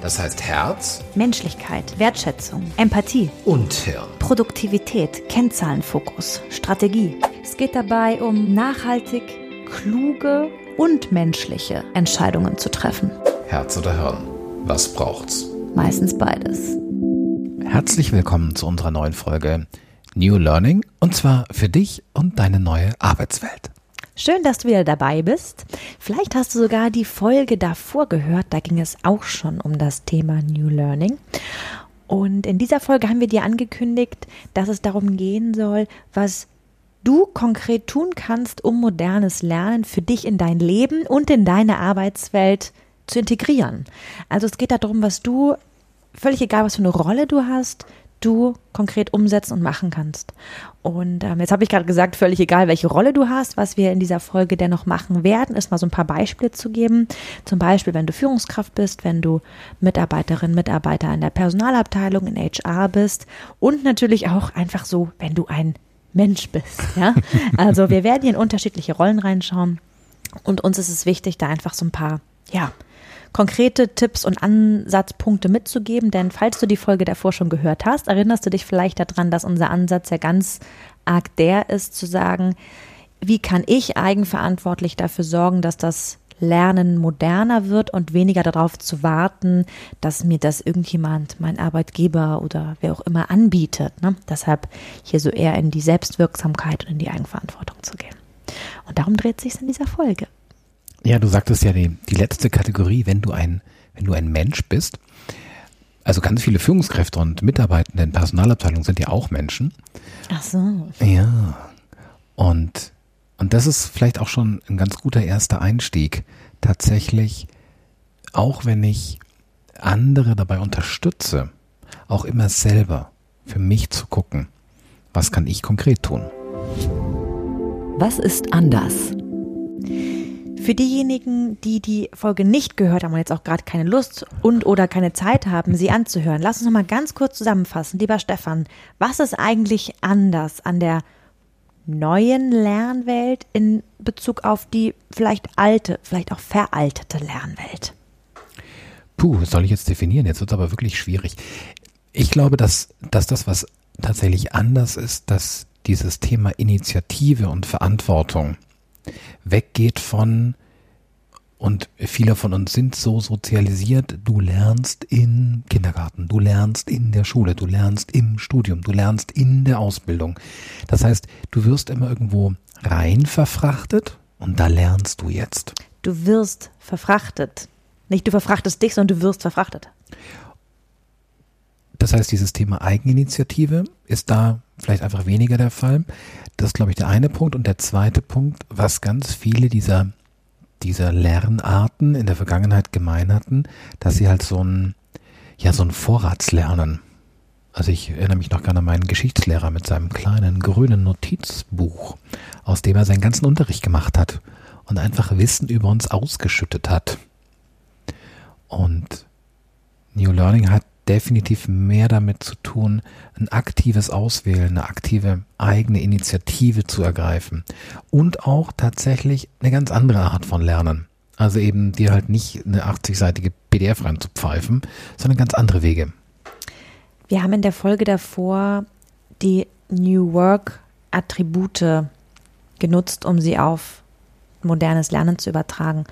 Das heißt Herz Menschlichkeit, Wertschätzung, Empathie, und Hirn. Produktivität, Kennzahlenfokus, Strategie. Es geht dabei um nachhaltig, kluge und menschliche Entscheidungen zu treffen. Herz oder Hirn. Was braucht's? Meistens beides. Herzlich willkommen zu unserer neuen Folge New Learning und zwar für dich und deine neue Arbeitswelt. Schön, dass du wieder dabei bist. Vielleicht hast du sogar die Folge davor gehört, da ging es auch schon um das Thema New Learning. Und in dieser Folge haben wir dir angekündigt, dass es darum gehen soll, was du konkret tun kannst, um modernes Lernen für dich in dein Leben und in deine Arbeitswelt zu integrieren. Also es geht darum, was du, völlig egal, was für eine Rolle du hast, du konkret umsetzen und machen kannst. Und ähm, jetzt habe ich gerade gesagt, völlig egal, welche Rolle du hast, was wir in dieser Folge dennoch machen werden, ist mal so ein paar Beispiele zu geben. Zum Beispiel, wenn du Führungskraft bist, wenn du Mitarbeiterin, Mitarbeiter in der Personalabteilung, in HR bist und natürlich auch einfach so, wenn du ein Mensch bist. Ja? Also wir werden hier in unterschiedliche Rollen reinschauen und uns ist es wichtig, da einfach so ein paar, ja, konkrete Tipps und Ansatzpunkte mitzugeben, denn falls du die Folge davor schon gehört hast, erinnerst du dich vielleicht daran, dass unser Ansatz ja ganz arg der ist, zu sagen, wie kann ich eigenverantwortlich dafür sorgen, dass das Lernen moderner wird und weniger darauf zu warten, dass mir das irgendjemand, mein Arbeitgeber oder wer auch immer anbietet. Ne? Deshalb hier so eher in die Selbstwirksamkeit und in die Eigenverantwortung zu gehen. Und darum dreht sich in dieser Folge. Ja, du sagtest ja die, die letzte Kategorie, wenn du ein, wenn du ein Mensch bist. Also ganz viele Führungskräfte und Mitarbeitende in Personalabteilungen sind ja auch Menschen. Ach so. Ja. Und, und das ist vielleicht auch schon ein ganz guter erster Einstieg. Tatsächlich, auch wenn ich andere dabei unterstütze, auch immer selber für mich zu gucken, was kann ich konkret tun. Was ist anders? Für diejenigen, die die Folge nicht gehört haben und jetzt auch gerade keine Lust und oder keine Zeit haben, sie anzuhören, lass uns noch mal ganz kurz zusammenfassen. Lieber Stefan, was ist eigentlich anders an der neuen Lernwelt in Bezug auf die vielleicht alte, vielleicht auch veraltete Lernwelt? Puh, was soll ich jetzt definieren? Jetzt wird es aber wirklich schwierig. Ich glaube, dass, dass das, was tatsächlich anders ist, dass dieses Thema Initiative und Verantwortung weggeht von, und viele von uns sind so sozialisiert, du lernst im Kindergarten, du lernst in der Schule, du lernst im Studium, du lernst in der Ausbildung. Das heißt, du wirst immer irgendwo rein verfrachtet und da lernst du jetzt. Du wirst verfrachtet. Nicht du verfrachtest dich, sondern du wirst verfrachtet. Das heißt, dieses Thema Eigeninitiative ist da vielleicht einfach weniger der Fall. Das ist, glaube ich, der eine Punkt. Und der zweite Punkt, was ganz viele dieser, dieser Lernarten in der Vergangenheit gemein hatten, dass sie halt so ein, ja, so ein Vorratslernen. Also ich erinnere mich noch gerne an meinen Geschichtslehrer mit seinem kleinen grünen Notizbuch, aus dem er seinen ganzen Unterricht gemacht hat und einfach Wissen über uns ausgeschüttet hat. Und New Learning hat definitiv mehr damit zu tun, ein aktives Auswählen, eine aktive eigene Initiative zu ergreifen und auch tatsächlich eine ganz andere Art von Lernen. Also eben dir halt nicht eine 80-seitige PDF reinzupfeifen, sondern ganz andere Wege. Wir haben in der Folge davor die New Work Attribute genutzt, um sie auf modernes Lernen zu übertragen.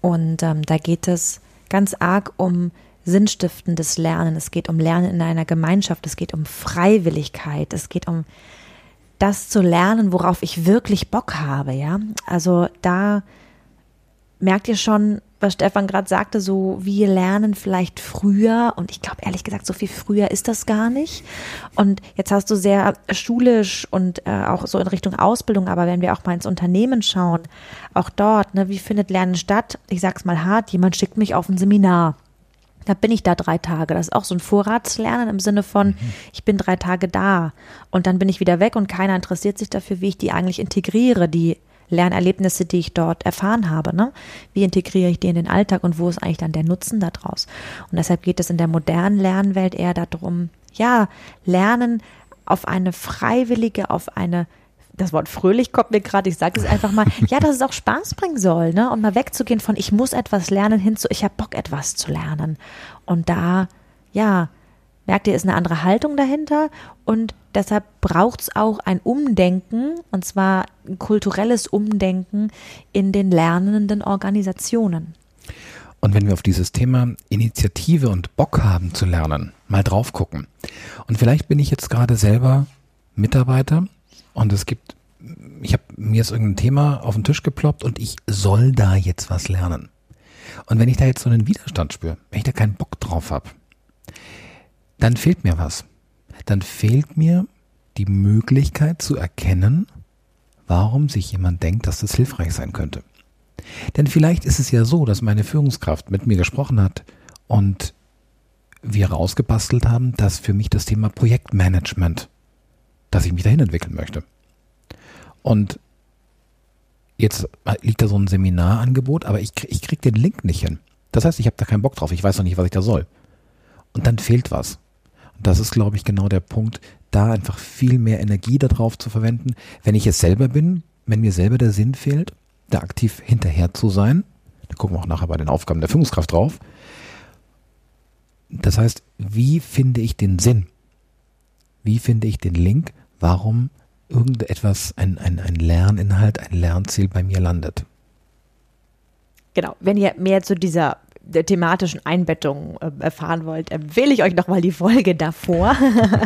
Und ähm, da geht es ganz arg um sinnstiftendes Lernen. Es geht um Lernen in einer Gemeinschaft. Es geht um Freiwilligkeit. Es geht um das zu lernen, worauf ich wirklich Bock habe. Ja, also da merkt ihr schon, was Stefan gerade sagte, so wir lernen vielleicht früher und ich glaube ehrlich gesagt, so viel früher ist das gar nicht. Und jetzt hast du sehr schulisch und äh, auch so in Richtung Ausbildung, aber wenn wir auch mal ins Unternehmen schauen, auch dort, ne, wie findet Lernen statt? Ich sag's mal hart, jemand schickt mich auf ein Seminar. Da bin ich da drei Tage. Das ist auch so ein Vorratslernen im Sinne von, mhm. ich bin drei Tage da und dann bin ich wieder weg und keiner interessiert sich dafür, wie ich die eigentlich integriere, die Lernerlebnisse, die ich dort erfahren habe. Ne? Wie integriere ich die in den Alltag und wo ist eigentlich dann der Nutzen daraus? Und deshalb geht es in der modernen Lernwelt eher darum, ja, Lernen auf eine freiwillige, auf eine das Wort fröhlich kommt mir gerade, ich sage es einfach mal, ja, dass es auch Spaß bringen soll, ne? Und mal wegzugehen von ich muss etwas lernen hin zu ich habe Bock etwas zu lernen. Und da, ja, merkt ihr, ist eine andere Haltung dahinter und deshalb braucht es auch ein Umdenken, und zwar ein kulturelles Umdenken in den lernenden Organisationen. Und wenn wir auf dieses Thema Initiative und Bock haben zu lernen, mal drauf gucken. Und vielleicht bin ich jetzt gerade selber Mitarbeiter und es gibt, ich habe mir jetzt irgendein Thema auf den Tisch geploppt und ich soll da jetzt was lernen. Und wenn ich da jetzt so einen Widerstand spüre, wenn ich da keinen Bock drauf habe, dann fehlt mir was. Dann fehlt mir die Möglichkeit zu erkennen, warum sich jemand denkt, dass das hilfreich sein könnte. Denn vielleicht ist es ja so, dass meine Führungskraft mit mir gesprochen hat und wir rausgebastelt haben, dass für mich das Thema Projektmanagement dass ich mich dahin entwickeln möchte. Und jetzt liegt da so ein Seminarangebot, aber ich, ich kriege den Link nicht hin. Das heißt, ich habe da keinen Bock drauf. Ich weiß noch nicht, was ich da soll. Und dann fehlt was. Und das ist, glaube ich, genau der Punkt, da einfach viel mehr Energie darauf zu verwenden. Wenn ich es selber bin, wenn mir selber der Sinn fehlt, da aktiv hinterher zu sein, da gucken wir auch nachher bei den Aufgaben der Führungskraft drauf. Das heißt, wie finde ich den Sinn? Wie finde ich den Link warum irgendetwas, ein, ein, ein Lerninhalt, ein Lernziel bei mir landet. Genau, wenn ihr mehr zu dieser der thematischen Einbettung äh, erfahren wollt, empfehle ich euch nochmal die Folge davor.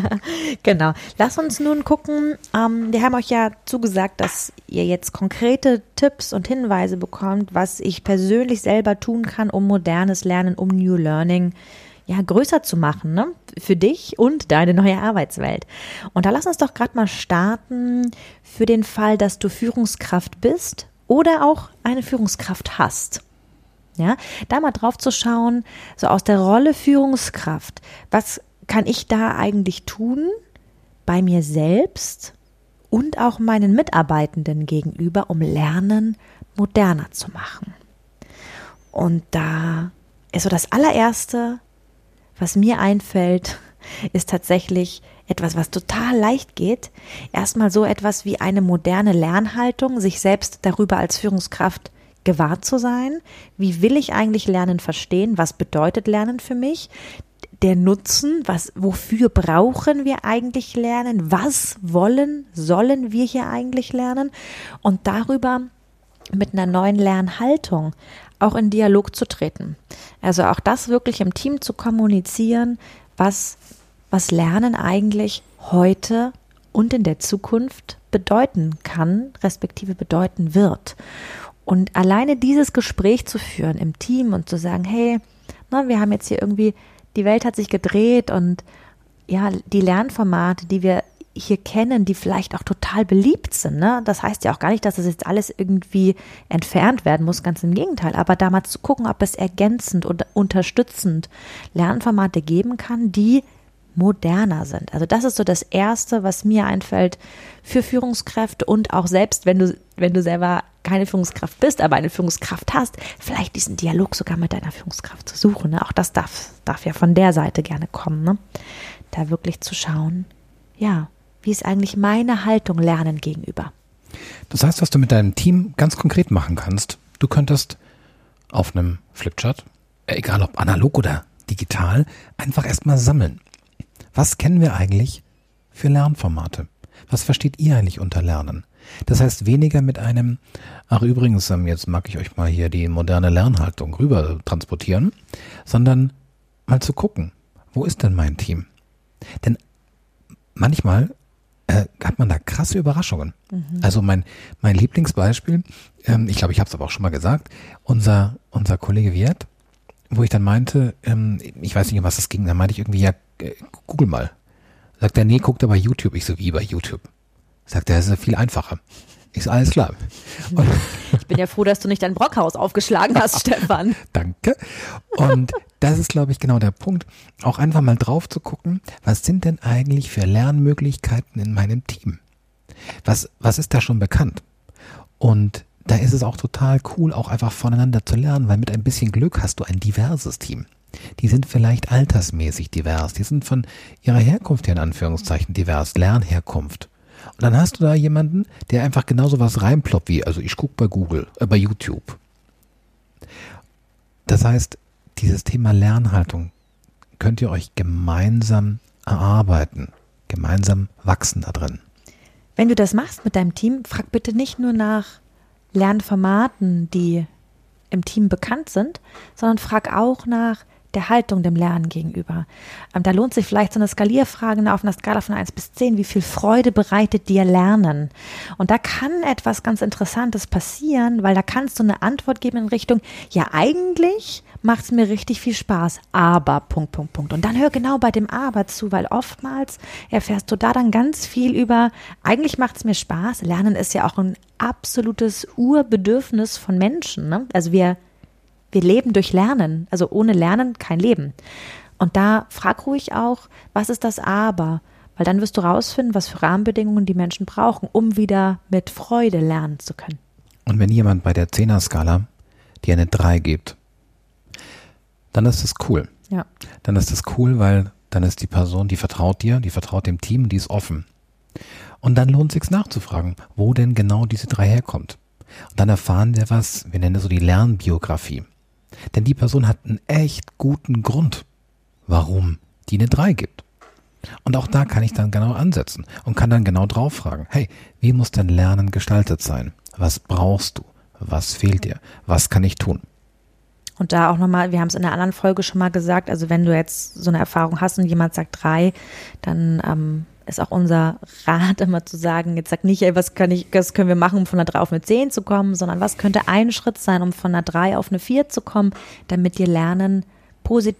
genau. Lass uns nun gucken. Ähm, wir haben euch ja zugesagt, dass ihr jetzt konkrete Tipps und Hinweise bekommt, was ich persönlich selber tun kann, um modernes Lernen, um New Learning ja, größer zu machen, ne? Für dich und deine neue Arbeitswelt. Und da lass uns doch gerade mal starten für den Fall, dass du Führungskraft bist oder auch eine Führungskraft hast. Ja, da mal drauf zu schauen, so aus der Rolle Führungskraft, was kann ich da eigentlich tun bei mir selbst und auch meinen Mitarbeitenden gegenüber, um Lernen moderner zu machen? Und da ist so das allererste, was mir einfällt, ist tatsächlich etwas, was total leicht geht. Erstmal so etwas wie eine moderne Lernhaltung, sich selbst darüber als Führungskraft gewahr zu sein. Wie will ich eigentlich Lernen verstehen? Was bedeutet Lernen für mich? Der Nutzen, was, wofür brauchen wir eigentlich lernen? Was wollen, sollen wir hier eigentlich lernen? Und darüber mit einer neuen Lernhaltung auch in Dialog zu treten. Also auch das wirklich im Team zu kommunizieren, was, was Lernen eigentlich heute und in der Zukunft bedeuten kann, respektive bedeuten wird. Und alleine dieses Gespräch zu führen im Team und zu sagen, hey, na, wir haben jetzt hier irgendwie, die Welt hat sich gedreht und ja, die Lernformate, die wir hier kennen, die vielleicht auch total beliebt sind. Ne? Das heißt ja auch gar nicht, dass das jetzt alles irgendwie entfernt werden muss, ganz im Gegenteil. Aber da mal zu gucken, ob es ergänzend und unterstützend Lernformate geben kann, die moderner sind. Also das ist so das Erste, was mir einfällt für Führungskräfte und auch selbst, wenn du, wenn du selber keine Führungskraft bist, aber eine Führungskraft hast, vielleicht diesen Dialog sogar mit deiner Führungskraft zu suchen. Ne? Auch das darf, darf ja von der Seite gerne kommen. Ne? Da wirklich zu schauen, ja, wie ist eigentlich meine Haltung Lernen gegenüber? Das heißt, was du mit deinem Team ganz konkret machen kannst, du könntest auf einem Flipchart, egal ob analog oder digital, einfach erstmal sammeln. Was kennen wir eigentlich für Lernformate? Was versteht ihr eigentlich unter Lernen? Das heißt, weniger mit einem, ach übrigens, ähm, jetzt mag ich euch mal hier die moderne Lernhaltung rüber transportieren, sondern mal zu gucken, wo ist denn mein Team? Denn manchmal äh, hat man da krasse Überraschungen. Mhm. Also mein, mein Lieblingsbeispiel, ähm, ich glaube, ich habe es aber auch schon mal gesagt, unser, unser Kollege Wirt, wo ich dann meinte, ähm, ich weiß nicht, um was es ging, dann meinte ich irgendwie, ja, äh, google mal. Sagt er, nee, guckt er bei YouTube. Ich so, wie bei YouTube? Sagt er, das ist ja viel einfacher. Ist alles klar. Und ich bin ja froh, dass du nicht dein Brockhaus aufgeschlagen hast, Stefan. Danke. Und das ist, glaube ich, genau der Punkt. Auch einfach mal drauf zu gucken, was sind denn eigentlich für Lernmöglichkeiten in meinem Team? Was, was ist da schon bekannt? Und da ist es auch total cool, auch einfach voneinander zu lernen, weil mit ein bisschen Glück hast du ein diverses Team. Die sind vielleicht altersmäßig divers, die sind von ihrer Herkunft her in Anführungszeichen divers, Lernherkunft. Und dann hast du da jemanden, der einfach genauso was reinploppt wie, also ich gucke bei Google, äh, bei YouTube. Das heißt, dieses Thema Lernhaltung könnt ihr euch gemeinsam erarbeiten, gemeinsam wachsen da drin. Wenn du das machst mit deinem Team, frag bitte nicht nur nach Lernformaten, die im Team bekannt sind, sondern frag auch nach der Haltung dem Lernen gegenüber. Ähm, da lohnt sich vielleicht so eine Skalierfrage auf einer Skala von 1 bis 10. Wie viel Freude bereitet dir Lernen? Und da kann etwas ganz Interessantes passieren, weil da kannst du eine Antwort geben in Richtung, ja, eigentlich macht es mir richtig viel Spaß, aber Punkt, Punkt, Punkt. Und dann hör genau bei dem Aber zu, weil oftmals erfährst du da dann ganz viel über, eigentlich macht es mir Spaß. Lernen ist ja auch ein absolutes Urbedürfnis von Menschen. Ne? Also wir wir leben durch Lernen. Also ohne Lernen kein Leben. Und da frag ruhig auch, was ist das Aber? Weil dann wirst du rausfinden, was für Rahmenbedingungen die Menschen brauchen, um wieder mit Freude lernen zu können. Und wenn jemand bei der Zehner-Skala dir eine 3 gibt, dann ist das cool. Ja. Dann ist das cool, weil dann ist die Person, die vertraut dir, die vertraut dem Team, die ist offen. Und dann lohnt es sich nachzufragen, wo denn genau diese drei herkommt. Und dann erfahren wir was, wir nennen das so die Lernbiografie. Denn die Person hat einen echt guten Grund, warum die eine 3 gibt. Und auch da kann ich dann genau ansetzen und kann dann genau drauf fragen, hey, wie muss dein Lernen gestaltet sein? Was brauchst du? Was fehlt dir? Was kann ich tun? Und da auch nochmal, wir haben es in der anderen Folge schon mal gesagt, also wenn du jetzt so eine Erfahrung hast und jemand sagt drei, dann ähm, ist auch unser Rat immer zu sagen, jetzt sag nicht, ey, was, kann ich, was können wir machen, um von einer 3 auf eine 10 zu kommen, sondern was könnte ein Schritt sein, um von einer 3 auf eine 4 zu kommen, damit dir Lernen,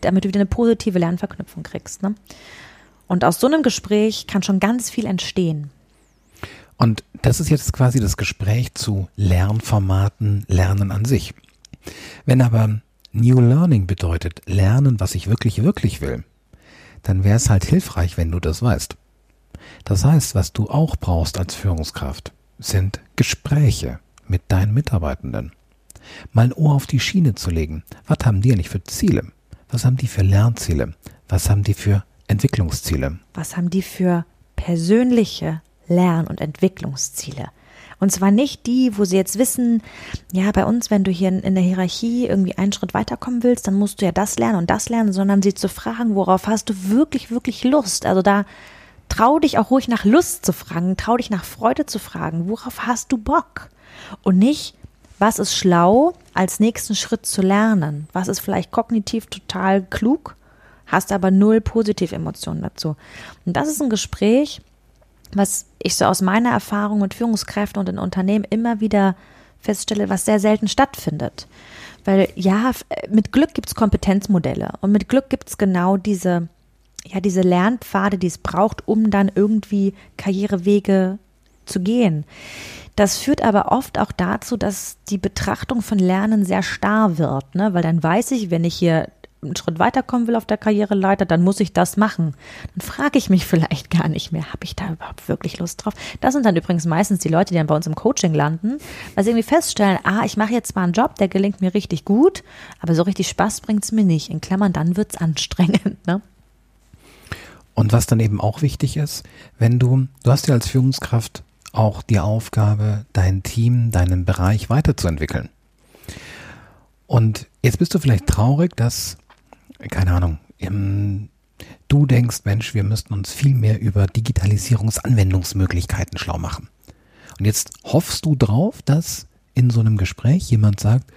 damit du wieder eine positive Lernverknüpfung kriegst. Ne? Und aus so einem Gespräch kann schon ganz viel entstehen. Und das ist jetzt quasi das Gespräch zu Lernformaten, Lernen an sich. Wenn aber New Learning bedeutet Lernen, was ich wirklich, wirklich will, dann wäre es halt hilfreich, wenn du das weißt. Das heißt, was du auch brauchst als Führungskraft, sind Gespräche mit deinen Mitarbeitenden. Mal ein Ohr auf die Schiene zu legen. Was haben die eigentlich für Ziele? Was haben die für Lernziele? Was haben die für Entwicklungsziele? Was haben die für persönliche Lern- und Entwicklungsziele? Und zwar nicht die, wo sie jetzt wissen, ja, bei uns, wenn du hier in der Hierarchie irgendwie einen Schritt weiterkommen willst, dann musst du ja das lernen und das lernen, sondern sie zu fragen, worauf hast du wirklich, wirklich Lust? Also da Trau dich auch ruhig nach Lust zu fragen, trau dich nach Freude zu fragen. Worauf hast du Bock? Und nicht, was ist schlau, als nächsten Schritt zu lernen? Was ist vielleicht kognitiv total klug, hast aber null positive Emotionen dazu? Und das ist ein Gespräch, was ich so aus meiner Erfahrung mit Führungskräften und in Unternehmen immer wieder feststelle, was sehr selten stattfindet. Weil ja, mit Glück gibt es Kompetenzmodelle und mit Glück gibt es genau diese ja, diese Lernpfade, die es braucht, um dann irgendwie Karrierewege zu gehen. Das führt aber oft auch dazu, dass die Betrachtung von Lernen sehr starr wird, ne? weil dann weiß ich, wenn ich hier einen Schritt weiterkommen will auf der Karriereleiter, dann muss ich das machen. Dann frage ich mich vielleicht gar nicht mehr, habe ich da überhaupt wirklich Lust drauf? Das sind dann übrigens meistens die Leute, die dann bei uns im Coaching landen, weil sie irgendwie feststellen, ah, ich mache jetzt mal einen Job, der gelingt mir richtig gut, aber so richtig Spaß bringt es mir nicht. In Klammern, dann wird es anstrengend. Ne? Und was dann eben auch wichtig ist, wenn du, du hast ja als Führungskraft auch die Aufgabe, dein Team, deinen Bereich weiterzuentwickeln. Und jetzt bist du vielleicht traurig, dass, keine Ahnung, du denkst, Mensch, wir müssten uns viel mehr über Digitalisierungsanwendungsmöglichkeiten schlau machen. Und jetzt hoffst du drauf, dass in so einem Gespräch jemand sagt,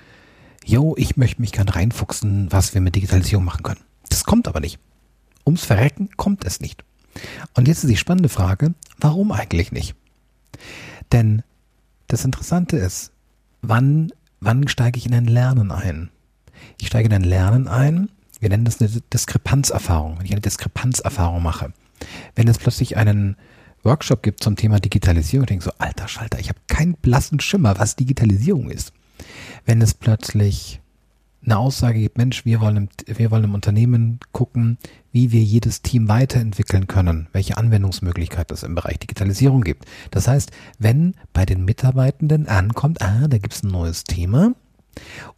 yo, ich möchte mich gern reinfuchsen, was wir mit Digitalisierung machen können. Das kommt aber nicht. Ums Verrecken kommt es nicht. Und jetzt ist die spannende Frage, warum eigentlich nicht? Denn das Interessante ist, wann, wann steige ich in ein Lernen ein? Ich steige in ein Lernen ein, wir nennen das eine Diskrepanzerfahrung, wenn ich eine Diskrepanzerfahrung mache. Wenn es plötzlich einen Workshop gibt zum Thema Digitalisierung, ich denke so, alter Schalter, ich habe keinen blassen Schimmer, was Digitalisierung ist. Wenn es plötzlich eine Aussage gibt, Mensch, wir wollen, im, wir wollen im Unternehmen gucken, wie wir jedes Team weiterentwickeln können, welche Anwendungsmöglichkeit es im Bereich Digitalisierung gibt. Das heißt, wenn bei den Mitarbeitenden ankommt, ah, da gibt es ein neues Thema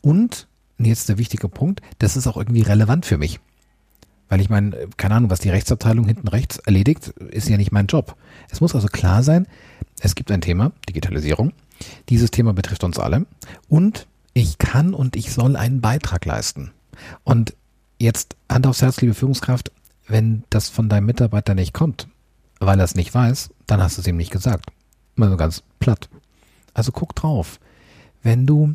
und jetzt der wichtige Punkt, das ist auch irgendwie relevant für mich. Weil ich meine, keine Ahnung, was die Rechtsabteilung hinten rechts erledigt, ist ja nicht mein Job. Es muss also klar sein, es gibt ein Thema, Digitalisierung. Dieses Thema betrifft uns alle und ich kann und ich soll einen Beitrag leisten. Und jetzt Hand aufs Herz, liebe Führungskraft, wenn das von deinem Mitarbeiter nicht kommt, weil er es nicht weiß, dann hast du es ihm nicht gesagt. Mal so ganz platt. Also guck drauf. Wenn du,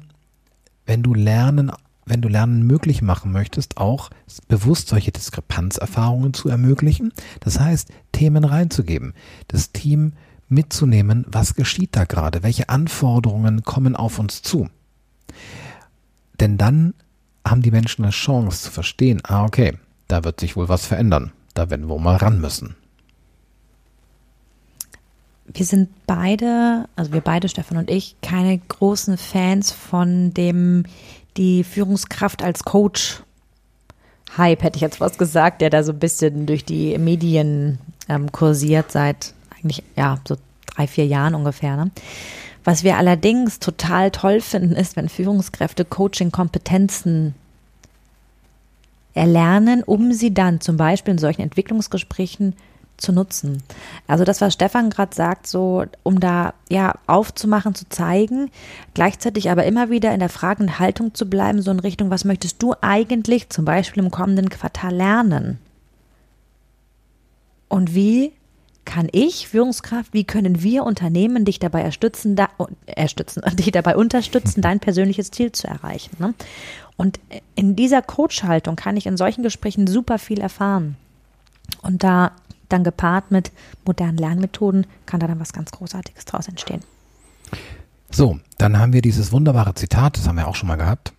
wenn du lernen, wenn du Lernen möglich machen möchtest, auch bewusst solche Diskrepanzerfahrungen zu ermöglichen. Das heißt, Themen reinzugeben, das Team mitzunehmen, was geschieht da gerade, welche Anforderungen kommen auf uns zu. Denn dann haben die Menschen eine Chance zu verstehen, ah, okay, da wird sich wohl was verändern. Da werden wir mal ran müssen. Wir sind beide, also wir beide, Stefan und ich, keine großen Fans von dem, die Führungskraft als Coach Hype, hätte ich jetzt was gesagt, der da so ein bisschen durch die Medien ähm, kursiert seit eigentlich, ja, so drei, vier Jahren ungefähr. Ne? Was wir allerdings total toll finden, ist, wenn Führungskräfte Coaching-Kompetenzen erlernen, um sie dann zum Beispiel in solchen Entwicklungsgesprächen zu nutzen. Also das, was Stefan gerade sagt, so um da ja aufzumachen, zu zeigen, gleichzeitig aber immer wieder in der fragenden Haltung zu bleiben, so in Richtung, was möchtest du eigentlich zum Beispiel im kommenden Quartal lernen? Und wie kann ich, Führungskraft, wie können wir Unternehmen dich dabei erstützen, da, erstützen, dich dabei unterstützen, dein persönliches Ziel zu erreichen? Ne? Und in dieser Coach-Haltung kann ich in solchen Gesprächen super viel erfahren. Und da dann gepaart mit modernen Lernmethoden kann da dann was ganz Großartiges draus entstehen. So, dann haben wir dieses wunderbare Zitat, das haben wir auch schon mal gehabt.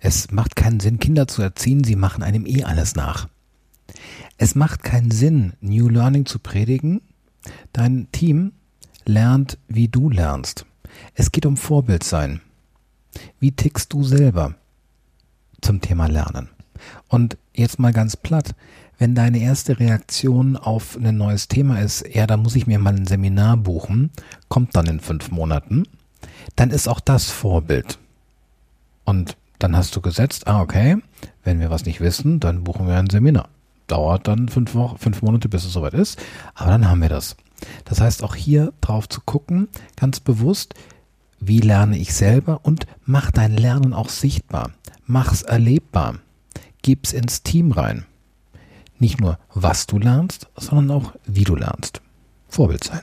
Es macht keinen Sinn, Kinder zu erziehen, sie machen einem eh alles nach. Es macht keinen Sinn, New Learning zu predigen. Dein Team lernt, wie du lernst. Es geht um Vorbildsein. Wie tickst du selber zum Thema Lernen? Und jetzt mal ganz platt, wenn deine erste Reaktion auf ein neues Thema ist, ja, da muss ich mir mal ein Seminar buchen, kommt dann in fünf Monaten, dann ist auch das Vorbild. Und dann hast du gesetzt, ah, okay, wenn wir was nicht wissen, dann buchen wir ein Seminar dauert dann fünf Wochen, fünf Monate, bis es soweit ist. Aber dann haben wir das. Das heißt, auch hier drauf zu gucken, ganz bewusst, wie lerne ich selber und mach dein Lernen auch sichtbar. Mach's erlebbar. Gib's ins Team rein. Nicht nur, was du lernst, sondern auch, wie du lernst. Vorbild sein.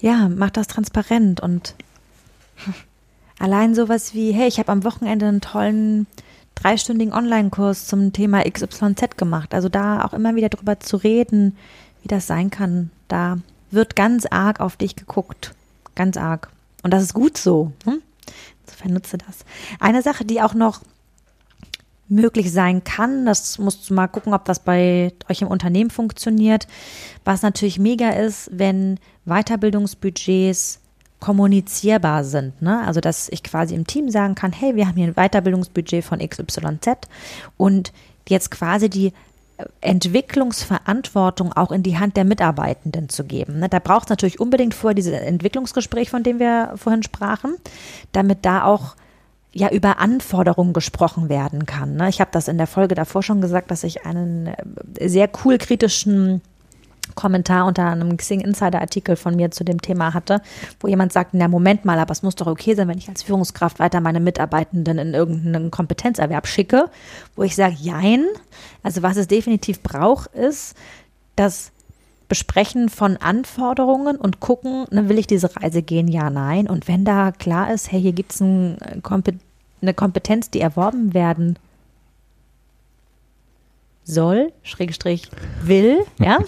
Ja, mach das transparent und allein sowas wie, hey, ich habe am Wochenende einen tollen dreistündigen Online-Kurs zum Thema XYZ gemacht. Also da auch immer wieder drüber zu reden, wie das sein kann. Da wird ganz arg auf dich geguckt. Ganz arg. Und das ist gut so. Hm? Insofern nutze das. Eine Sache, die auch noch möglich sein kann, das musst du mal gucken, ob das bei euch im Unternehmen funktioniert. Was natürlich mega ist, wenn Weiterbildungsbudgets kommunizierbar sind. Ne? Also, dass ich quasi im Team sagen kann, hey, wir haben hier ein Weiterbildungsbudget von XYZ und jetzt quasi die Entwicklungsverantwortung auch in die Hand der Mitarbeitenden zu geben. Ne? Da braucht es natürlich unbedingt vorher dieses Entwicklungsgespräch, von dem wir vorhin sprachen, damit da auch ja über Anforderungen gesprochen werden kann. Ne? Ich habe das in der Folge davor schon gesagt, dass ich einen äh, sehr cool kritischen Kommentar unter einem Xing Insider Artikel von mir zu dem Thema hatte, wo jemand sagt, na Moment mal, aber es muss doch okay sein, wenn ich als Führungskraft weiter meine Mitarbeitenden in irgendeinen Kompetenzerwerb schicke, wo ich sage, jein, also was es definitiv braucht, ist das Besprechen von Anforderungen und gucken, ne, will ich diese Reise gehen, ja, nein. Und wenn da klar ist, hey, hier gibt es ein, eine Kompetenz, die erworben werden soll, Schrägstrich will, ja,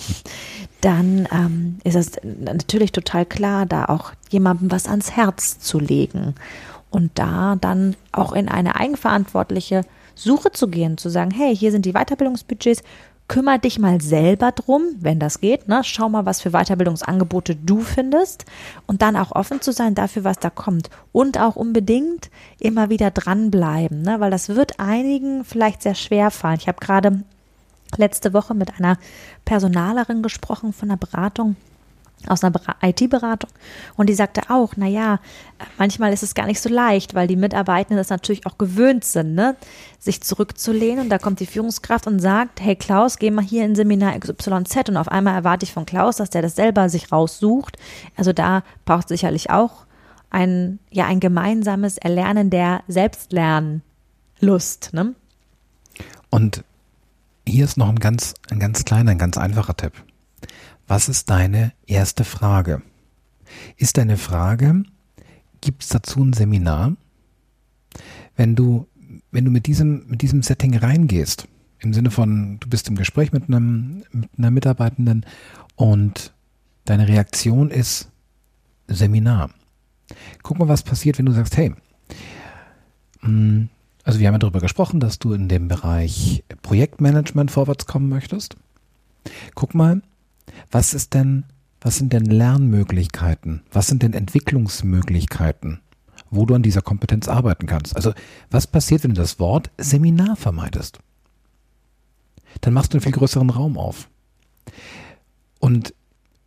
dann ähm, ist es natürlich total klar, da auch jemandem was ans Herz zu legen und da dann auch in eine eigenverantwortliche Suche zu gehen, zu sagen, hey, hier sind die Weiterbildungsbudgets, kümmer dich mal selber drum, wenn das geht. Ne? Schau mal, was für Weiterbildungsangebote du findest und dann auch offen zu sein dafür, was da kommt. Und auch unbedingt immer wieder dranbleiben, ne? weil das wird einigen vielleicht sehr schwer fallen. Ich habe gerade letzte Woche mit einer Personalerin gesprochen von der Beratung aus einer IT-Beratung und die sagte auch, na ja, manchmal ist es gar nicht so leicht, weil die Mitarbeitenden das natürlich auch gewöhnt sind, ne, sich zurückzulehnen und da kommt die Führungskraft und sagt, hey Klaus, geh mal hier in Seminar XYZ und auf einmal erwarte ich von Klaus, dass der das selber sich raussucht. Also da braucht sicherlich auch ein ja ein gemeinsames Erlernen der Selbstlernlust, ne? Und hier ist noch ein ganz ein ganz kleiner, ein ganz einfacher Tipp. Was ist deine erste Frage? Ist deine Frage, gibt es dazu ein Seminar? Wenn du, wenn du mit diesem, mit diesem Setting reingehst, im Sinne von, du bist im Gespräch mit einem, mit einer Mitarbeitenden und deine Reaktion ist Seminar. Guck mal, was passiert, wenn du sagst, hey, mm, also wir haben ja darüber gesprochen, dass du in dem Bereich Projektmanagement vorwärts kommen möchtest. Guck mal, was ist denn, was sind denn Lernmöglichkeiten? Was sind denn Entwicklungsmöglichkeiten, wo du an dieser Kompetenz arbeiten kannst? Also, was passiert, wenn du das Wort Seminar vermeidest? Dann machst du einen viel größeren Raum auf. Und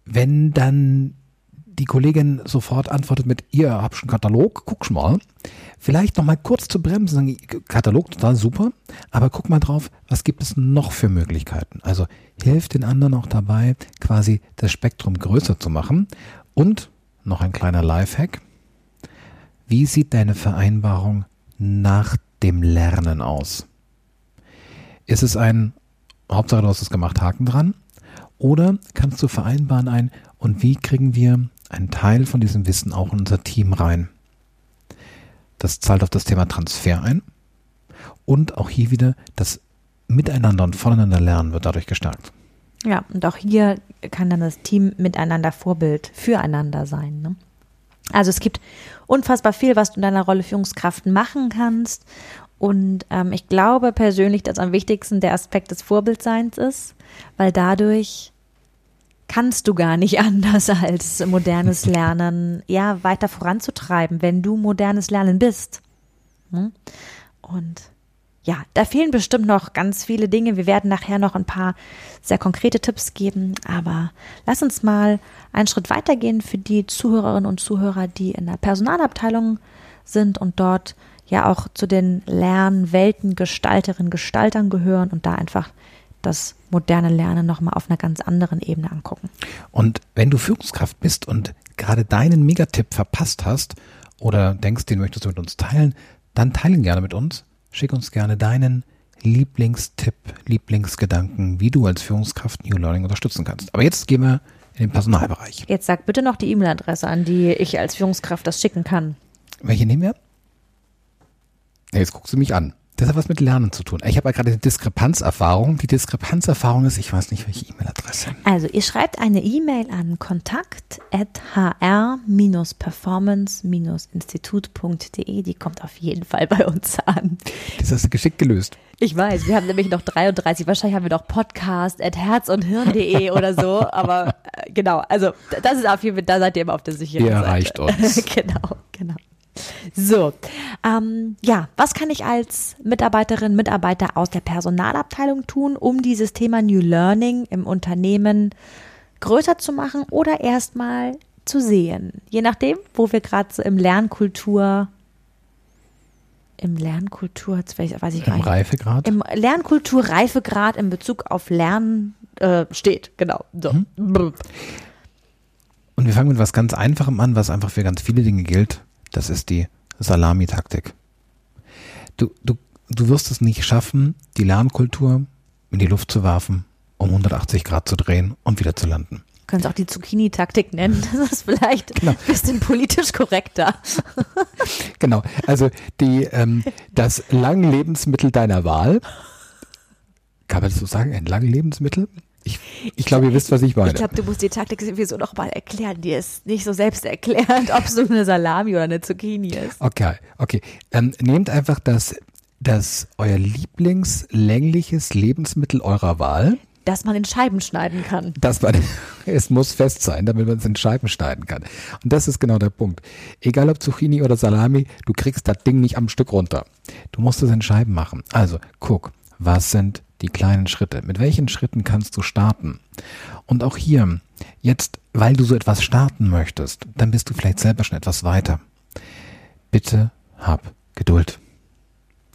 wenn dann die Kollegin sofort antwortet mit, ihr habt schon Katalog, guck mal. Vielleicht noch mal kurz zu bremsen, Katalog total super, aber guck mal drauf, was gibt es noch für Möglichkeiten? Also hilft den anderen auch dabei, quasi das Spektrum größer zu machen. Und noch ein kleiner Lifehack. Wie sieht deine Vereinbarung nach dem Lernen aus? Ist es ein Hauptsache du hast es gemacht, Haken dran? Oder kannst du vereinbaren ein, und wie kriegen wir einen Teil von diesem Wissen auch in unser Team rein. Das zahlt auf das Thema Transfer ein. Und auch hier wieder das Miteinander und voneinander lernen wird dadurch gestärkt. Ja, und auch hier kann dann das Team miteinander Vorbild füreinander sein. Ne? Also es gibt unfassbar viel, was du in deiner Rolle Führungskraft machen kannst. Und ähm, ich glaube persönlich, dass am wichtigsten der Aspekt des Vorbildseins ist, weil dadurch kannst du gar nicht anders als modernes Lernen ja weiter voranzutreiben, wenn du modernes Lernen bist. Hm? Und ja, da fehlen bestimmt noch ganz viele Dinge. Wir werden nachher noch ein paar sehr konkrete Tipps geben, aber lass uns mal einen Schritt weitergehen für die Zuhörerinnen und Zuhörer, die in der Personalabteilung sind und dort ja auch zu den Lernwelten Gestalterinnen, Gestaltern gehören und da einfach das moderne Lernen nochmal auf einer ganz anderen Ebene angucken. Und wenn du Führungskraft bist und gerade deinen Megatipp verpasst hast oder denkst, den möchtest du mit uns teilen, dann teilen gerne mit uns. Schick uns gerne deinen Lieblingstipp, Lieblingsgedanken, wie du als Führungskraft New Learning unterstützen kannst. Aber jetzt gehen wir in den Personalbereich. Jetzt sag bitte noch die E-Mail-Adresse, an die ich als Führungskraft das schicken kann. Welche nehmen wir? jetzt guckst du mich an. Das hat was mit Lernen zu tun. Ich habe ja gerade eine Diskrepanzerfahrung. Die Diskrepanzerfahrung ist, ich weiß nicht, welche E-Mail-Adresse. Also ihr schreibt eine E-Mail an kontakt.hr-performance-institut.de. Die kommt auf jeden Fall bei uns an. Das hast du geschickt gelöst. Ich weiß, wir haben nämlich noch 33. Wahrscheinlich haben wir noch Podcast at herzundhirn.de oder so. Aber äh, genau, also das ist auf jeden Fall, da seid ihr immer auf der sicheren Ihr erreicht Seite. uns. genau, genau. So, ähm, ja, was kann ich als Mitarbeiterin, Mitarbeiter aus der Personalabteilung tun, um dieses Thema New Learning im Unternehmen größer zu machen oder erstmal zu sehen? Je nachdem, wo wir gerade so im Lernkultur im Lernkultur, weiß ich gar Im nicht. Reifegrad? Im Lernkultur Reifegrad in Bezug auf Lernen äh, steht, genau. So. Und wir fangen mit was ganz Einfachem an, was einfach für ganz viele Dinge gilt. Das ist die Salamitaktik. Du, du, du wirst es nicht schaffen, die Lernkultur in die Luft zu werfen, um 180 Grad zu drehen und wieder zu landen. Können es auch die Zucchini-Taktik nennen. Das ist vielleicht Genau. ein bisschen politisch korrekter. Genau, also die, ähm, das Langlebensmittel deiner Wahl. Kann man das so sagen? Ein Langlebensmittel? Ich, ich glaube, ihr wisst, was ich meine. Ich glaube, du musst die Taktik sowieso noch mal erklären. Die ist nicht so selbsterklärend, ob es eine Salami oder eine Zucchini ist. Okay, okay. Ähm, nehmt einfach das, dass euer lieblingslängliches Lebensmittel eurer Wahl dass man in Scheiben schneiden kann. Das war, es muss fest sein, damit man es in Scheiben schneiden kann. Und das ist genau der Punkt. Egal ob Zucchini oder Salami, du kriegst das Ding nicht am Stück runter. Du musst es in Scheiben machen. Also guck, was sind die kleinen Schritte? Mit welchen Schritten kannst du starten? Und auch hier, jetzt, weil du so etwas starten möchtest, dann bist du vielleicht selber schon etwas weiter. Bitte hab Geduld.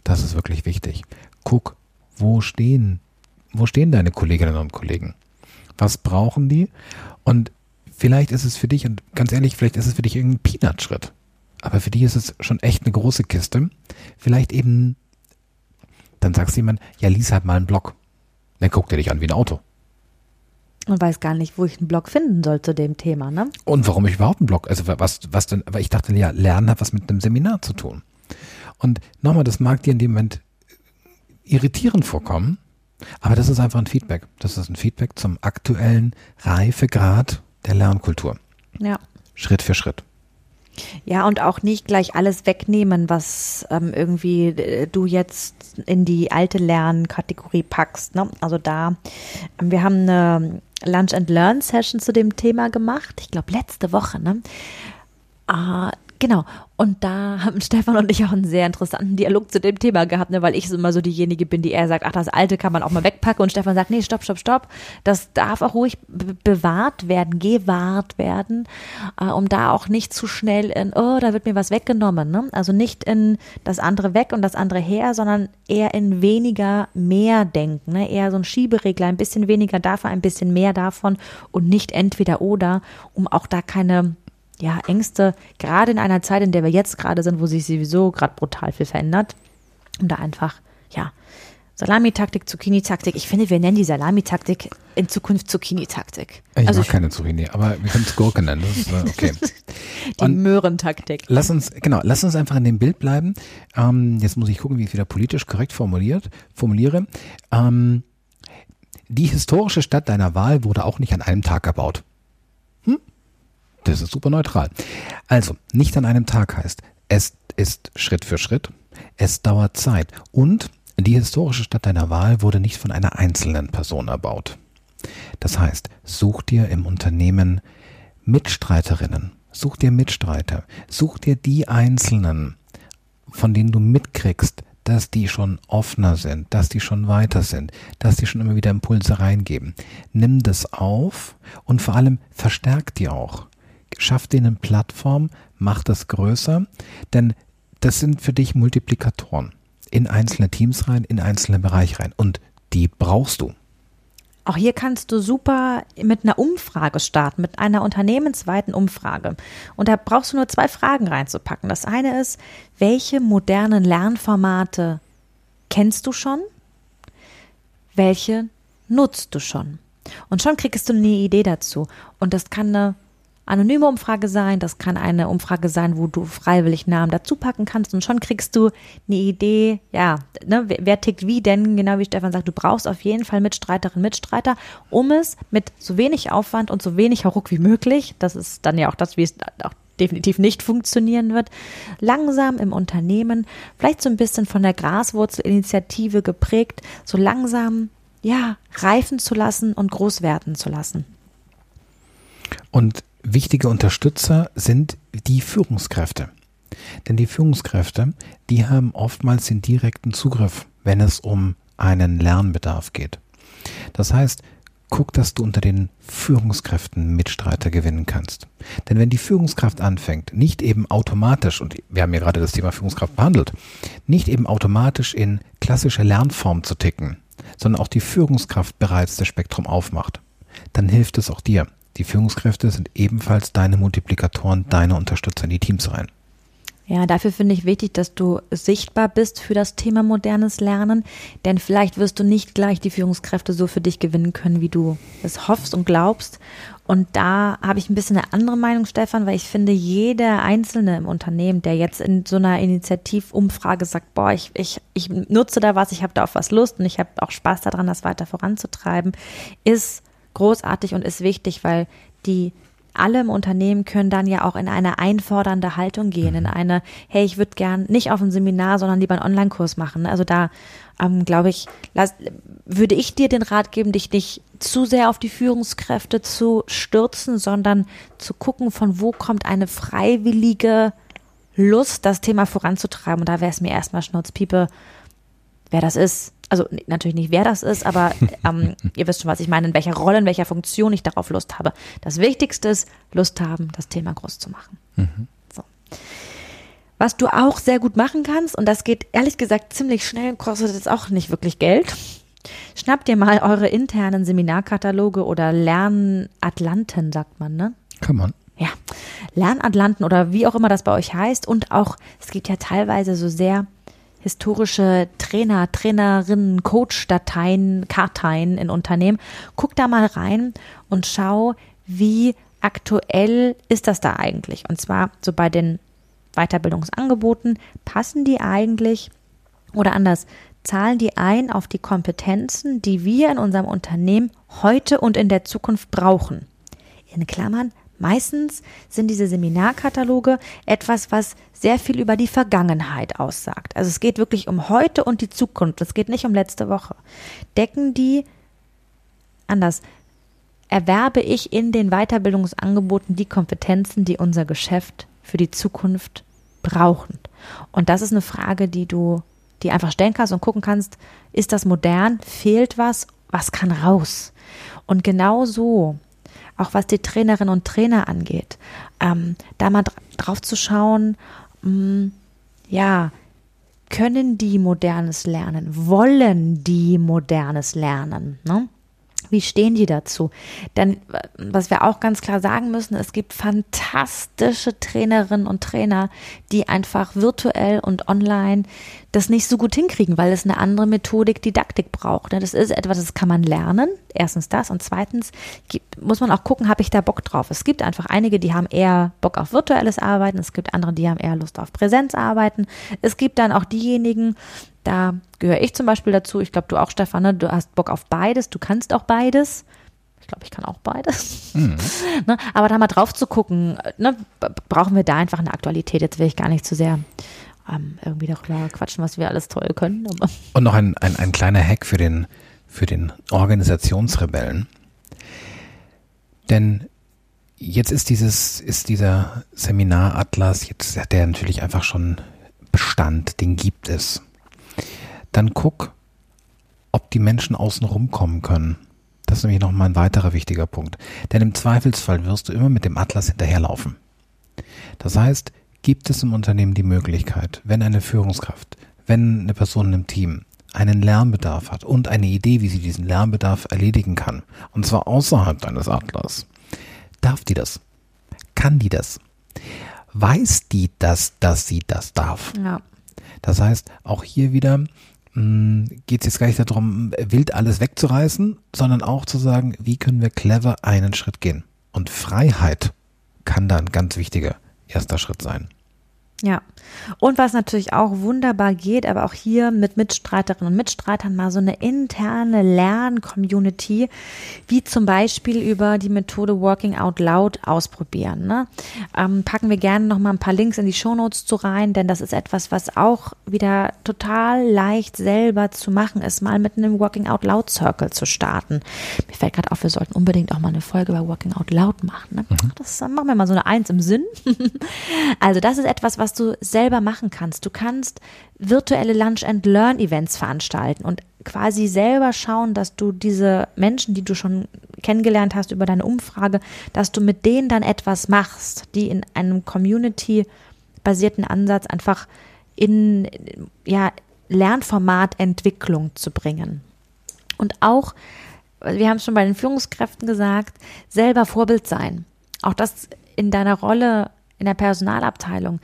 Das ist wirklich wichtig. Guck, wo stehen wo stehen deine Kolleginnen und Kollegen? Was brauchen die? Und vielleicht ist es für dich, und ganz ehrlich, vielleicht ist es für dich irgendein Peanut-Schritt. Aber für die ist es schon echt eine große Kiste. Vielleicht eben, dann sagst du jemand, ja, lies halt mal einen Blog. Dann guckt er dich an wie ein Auto. Und weiß gar nicht, wo ich einen Blog finden soll zu dem Thema, ne? Und warum ich überhaupt einen Blog? Also was, was denn, aber ich dachte, ja, Lernen hat was mit einem Seminar zu tun. Und nochmal, das mag dir in dem Moment irritierend vorkommen, aber das ist einfach ein Feedback. Das ist ein Feedback zum aktuellen Reifegrad der Lernkultur. Ja. Schritt für Schritt. Ja, und auch nicht gleich alles wegnehmen, was ähm, irgendwie äh, du jetzt in die alte Lernkategorie packst. Ne? Also da, ähm, wir haben eine Lunch and Learn Session zu dem Thema gemacht. Ich glaube, letzte Woche. Ne? Äh, Genau. Und da haben Stefan und ich auch einen sehr interessanten Dialog zu dem Thema gehabt, ne, weil ich immer so diejenige bin, die eher sagt, ach, das Alte kann man auch mal wegpacken. Und Stefan sagt, nee, stopp, stopp, stopp. Das darf auch ruhig bewahrt werden, gewahrt werden, äh, um da auch nicht zu schnell in, oh, da wird mir was weggenommen. Ne? Also nicht in das andere weg und das andere her, sondern eher in weniger mehr denken. Ne? Eher so ein Schieberegler, ein bisschen weniger davon, ein bisschen mehr davon und nicht entweder oder, um auch da keine ja, Ängste, gerade in einer Zeit, in der wir jetzt gerade sind, wo sich sowieso gerade brutal viel verändert, um da einfach, ja, Salamitaktik, Zucchini-Taktik. Ich finde, wir nennen die Salamitaktik in Zukunft Zucchini-Taktik. Ich also mag keine Zucchini, aber wir können es Gurke nennen. Das ist, äh, okay. die Möhrentaktik. Lass uns, genau, lass uns einfach in dem Bild bleiben. Ähm, jetzt muss ich gucken, wie ich es wieder politisch korrekt formuliert, formuliere. Ähm, die historische Stadt deiner Wahl wurde auch nicht an einem Tag erbaut. Das ist super neutral. Also, nicht an einem Tag heißt, es ist Schritt für Schritt, es dauert Zeit und die historische Stadt deiner Wahl wurde nicht von einer einzelnen Person erbaut. Das heißt, such dir im Unternehmen Mitstreiterinnen, such dir Mitstreiter, such dir die Einzelnen, von denen du mitkriegst, dass die schon offener sind, dass die schon weiter sind, dass die schon immer wieder Impulse reingeben. Nimm das auf und vor allem verstärk die auch schaff denen Plattform, mach das größer, denn das sind für dich Multiplikatoren in einzelne Teams rein, in einzelne Bereiche rein und die brauchst du. Auch hier kannst du super mit einer Umfrage starten, mit einer unternehmensweiten Umfrage. Und da brauchst du nur zwei Fragen reinzupacken. Das eine ist, welche modernen Lernformate kennst du schon? Welche nutzt du schon? Und schon kriegst du eine Idee dazu. Und das kann eine anonyme Umfrage sein, das kann eine Umfrage sein, wo du freiwillig Namen dazu packen kannst und schon kriegst du eine Idee, ja, ne, wer, tickt wie, denn? Genau wie Stefan sagt, du brauchst auf jeden Fall Mitstreiterinnen, Mitstreiter, um es mit so wenig Aufwand und so wenig Hauruck wie möglich, das ist dann ja auch das, wie es auch definitiv nicht funktionieren wird, langsam im Unternehmen, vielleicht so ein bisschen von der Graswurzelinitiative geprägt, so langsam, ja, reifen zu lassen und groß werden zu lassen. Und wichtige Unterstützer sind die Führungskräfte. Denn die Führungskräfte, die haben oftmals den direkten Zugriff, wenn es um einen Lernbedarf geht. Das heißt, guck, dass du unter den Führungskräften Mitstreiter gewinnen kannst. Denn wenn die Führungskraft anfängt, nicht eben automatisch, und wir haben ja gerade das Thema Führungskraft behandelt, nicht eben automatisch in klassische Lernform zu ticken, sondern auch die Führungskraft bereits das Spektrum aufmacht, dann hilft es auch dir. Die Führungskräfte sind ebenfalls deine Multiplikatoren, deine Unterstützer in die Teams rein. Ja, dafür finde ich wichtig, dass du sichtbar bist für das Thema modernes Lernen, denn vielleicht wirst du nicht gleich die Führungskräfte so für dich gewinnen können, wie du es hoffst und glaubst. Und da habe ich ein bisschen eine andere Meinung, Stefan, weil ich finde, jeder Einzelne im Unternehmen, der jetzt in so einer Initiativumfrage sagt, boah, ich, ich, ich nutze da was, ich habe da auf was Lust und ich habe auch Spaß daran, das weiter voranzutreiben, ist großartig und ist wichtig, weil die alle im Unternehmen können dann ja auch in eine einfordernde Haltung gehen, in eine, hey, ich würde gern nicht auf ein Seminar, sondern lieber einen Online-Kurs machen. Also da ähm, glaube ich, lass, würde ich dir den Rat geben, dich nicht zu sehr auf die Führungskräfte zu stürzen, sondern zu gucken, von wo kommt eine freiwillige Lust, das Thema voranzutreiben. Und da wäre es mir erstmal Schnurzpiepe, wer das ist. Also natürlich nicht, wer das ist, aber ähm, ihr wisst schon, was ich meine, in welcher Rolle, in welcher Funktion ich darauf Lust habe. Das Wichtigste ist, Lust haben, das Thema groß zu machen. Mhm. So. Was du auch sehr gut machen kannst, und das geht ehrlich gesagt ziemlich schnell, kostet jetzt auch nicht wirklich Geld. Schnappt dir mal eure internen Seminarkataloge oder Lernatlanten, sagt man, ne? Kann man. Ja, Lernatlanten oder wie auch immer das bei euch heißt. Und auch, es gibt ja teilweise so sehr historische Trainer, Trainerinnen, Coach-Dateien, Karteien in Unternehmen. Guck da mal rein und schau, wie aktuell ist das da eigentlich? Und zwar so bei den Weiterbildungsangeboten, passen die eigentlich oder anders, zahlen die ein auf die Kompetenzen, die wir in unserem Unternehmen heute und in der Zukunft brauchen? In Klammern, Meistens sind diese Seminarkataloge etwas, was sehr viel über die Vergangenheit aussagt. Also es geht wirklich um heute und die Zukunft. Es geht nicht um letzte Woche. Decken die anders. Erwerbe ich in den Weiterbildungsangeboten die Kompetenzen, die unser Geschäft für die Zukunft brauchen? Und das ist eine Frage, die du die einfach stellen kannst und gucken kannst, ist das modern? Fehlt was? Was kann raus? Und genau so auch was die Trainerinnen und Trainer angeht, ähm, da mal drauf zu schauen, mh, mm, ja, können die modernes lernen? Wollen die modernes lernen? Ne? Wie stehen die dazu? Denn was wir auch ganz klar sagen müssen, es gibt fantastische Trainerinnen und Trainer, die einfach virtuell und online das nicht so gut hinkriegen, weil es eine andere Methodik, Didaktik braucht. Das ist etwas, das kann man lernen. Erstens das und zweitens muss man auch gucken, habe ich da Bock drauf. Es gibt einfach einige, die haben eher Bock auf virtuelles Arbeiten. Es gibt andere, die haben eher Lust auf Präsenzarbeiten. Es gibt dann auch diejenigen, da gehöre ich zum Beispiel dazu. Ich glaube, du auch, Stefan, ne? du hast Bock auf beides, du kannst auch beides. Ich glaube, ich kann auch beides. Mhm. ne? Aber da mal drauf zu gucken, ne? brauchen wir da einfach eine Aktualität. Jetzt will ich gar nicht zu sehr ähm, irgendwie darüber quatschen, was wir alles toll können. Aber. Und noch ein, ein, ein kleiner Hack für den, für den Organisationsrebellen. Denn jetzt ist dieses, ist dieser Seminaratlas, jetzt hat der natürlich einfach schon Bestand, den gibt es dann guck, ob die Menschen außen rumkommen können. Das ist nämlich nochmal ein weiterer wichtiger Punkt. Denn im Zweifelsfall wirst du immer mit dem Atlas hinterherlaufen. Das heißt, gibt es im Unternehmen die Möglichkeit, wenn eine Führungskraft, wenn eine Person im Team einen Lernbedarf hat und eine Idee, wie sie diesen Lernbedarf erledigen kann, und zwar außerhalb deines Atlas, darf die das? Kann die das? Weiß die das, dass sie das darf? Ja. Das heißt, auch hier wieder hm, geht es jetzt gar nicht darum, wild alles wegzureißen, sondern auch zu sagen, wie können wir clever einen Schritt gehen. Und Freiheit kann da ein ganz wichtiger erster Schritt sein. Ja. Und was natürlich auch wunderbar geht, aber auch hier mit Mitstreiterinnen und Mitstreitern mal so eine interne Lern-Community, wie zum Beispiel über die Methode Working Out Loud ausprobieren. Ne? Ähm, packen wir gerne noch mal ein paar Links in die Shownotes zu rein, denn das ist etwas, was auch wieder total leicht selber zu machen ist, mal mit einem Working Out Loud Circle zu starten. Mir fällt gerade auf, wir sollten unbedingt auch mal eine Folge über Working Out Loud machen. Ne? Mhm. Das machen wir mal so eine Eins im Sinn. also das ist etwas, was was du selber machen kannst. Du kannst virtuelle Lunch and Learn Events veranstalten und quasi selber schauen, dass du diese Menschen, die du schon kennengelernt hast über deine Umfrage, dass du mit denen dann etwas machst, die in einem Community basierten Ansatz einfach in ja Lernformatentwicklung zu bringen. Und auch wir haben es schon bei den Führungskräften gesagt, selber Vorbild sein. Auch das in deiner Rolle in der Personalabteilung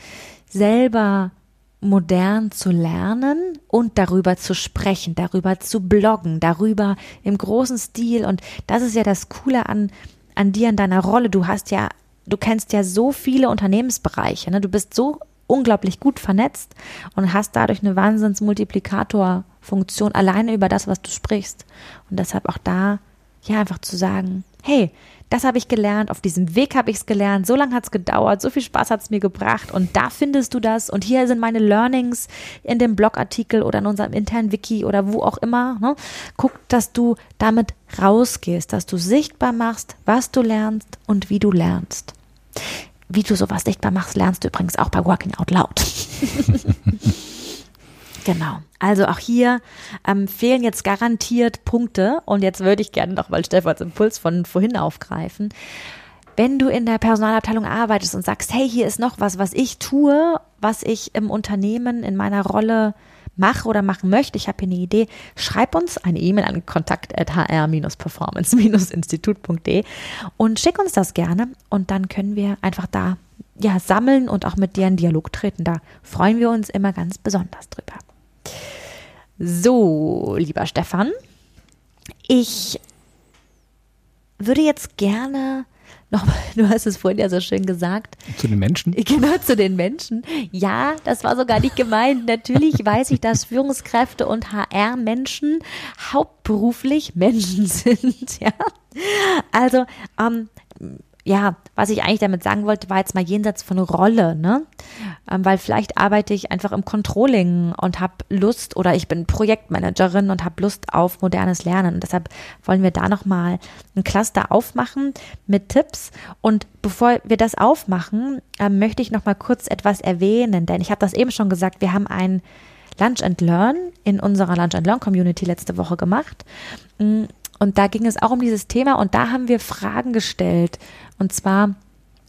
selber modern zu lernen und darüber zu sprechen, darüber zu bloggen, darüber im großen Stil. Und das ist ja das Coole an, an dir, an deiner Rolle. Du hast ja, du kennst ja so viele Unternehmensbereiche. Ne? Du bist so unglaublich gut vernetzt und hast dadurch eine Wahnsinns-Multiplikator-Funktion alleine über das, was du sprichst. Und deshalb auch da, ja, einfach zu sagen, hey, das habe ich gelernt, auf diesem Weg habe ich es gelernt, so lange hat es gedauert, so viel Spaß hat es mir gebracht und da findest du das und hier sind meine Learnings in dem Blogartikel oder in unserem internen Wiki oder wo auch immer. Ne? Guck, dass du damit rausgehst, dass du sichtbar machst, was du lernst und wie du lernst. Wie du sowas sichtbar machst, lernst du übrigens auch bei Working Out Loud. Genau. Also auch hier ähm, fehlen jetzt garantiert Punkte. Und jetzt würde ich gerne noch mal Stefans Impuls von vorhin aufgreifen. Wenn du in der Personalabteilung arbeitest und sagst, hey, hier ist noch was, was ich tue, was ich im Unternehmen in meiner Rolle mache oder machen möchte, ich habe hier eine Idee, schreib uns eine E-Mail an kontakt.hr-performance-institut.de und schick uns das gerne und dann können wir einfach da ja sammeln und auch mit dir in Dialog treten. Da freuen wir uns immer ganz besonders drüber. So, lieber Stefan, ich würde jetzt gerne noch, du hast es vorhin ja so schön gesagt. Zu den Menschen? Genau, zu den Menschen. Ja, das war so gar nicht gemeint. Natürlich weiß ich, dass Führungskräfte und HR-Menschen hauptberuflich Menschen sind. Ja, also ähm, ja, was ich eigentlich damit sagen wollte, war jetzt mal jenseits von Rolle, ne? Ähm, weil vielleicht arbeite ich einfach im Controlling und habe Lust oder ich bin Projektmanagerin und habe Lust auf modernes Lernen. Und deshalb wollen wir da nochmal ein Cluster aufmachen mit Tipps. Und bevor wir das aufmachen, äh, möchte ich nochmal kurz etwas erwähnen, denn ich habe das eben schon gesagt, wir haben ein Lunch and Learn in unserer Lunch and Learn Community letzte Woche gemacht. Mm, und da ging es auch um dieses Thema und da haben wir Fragen gestellt. Und zwar,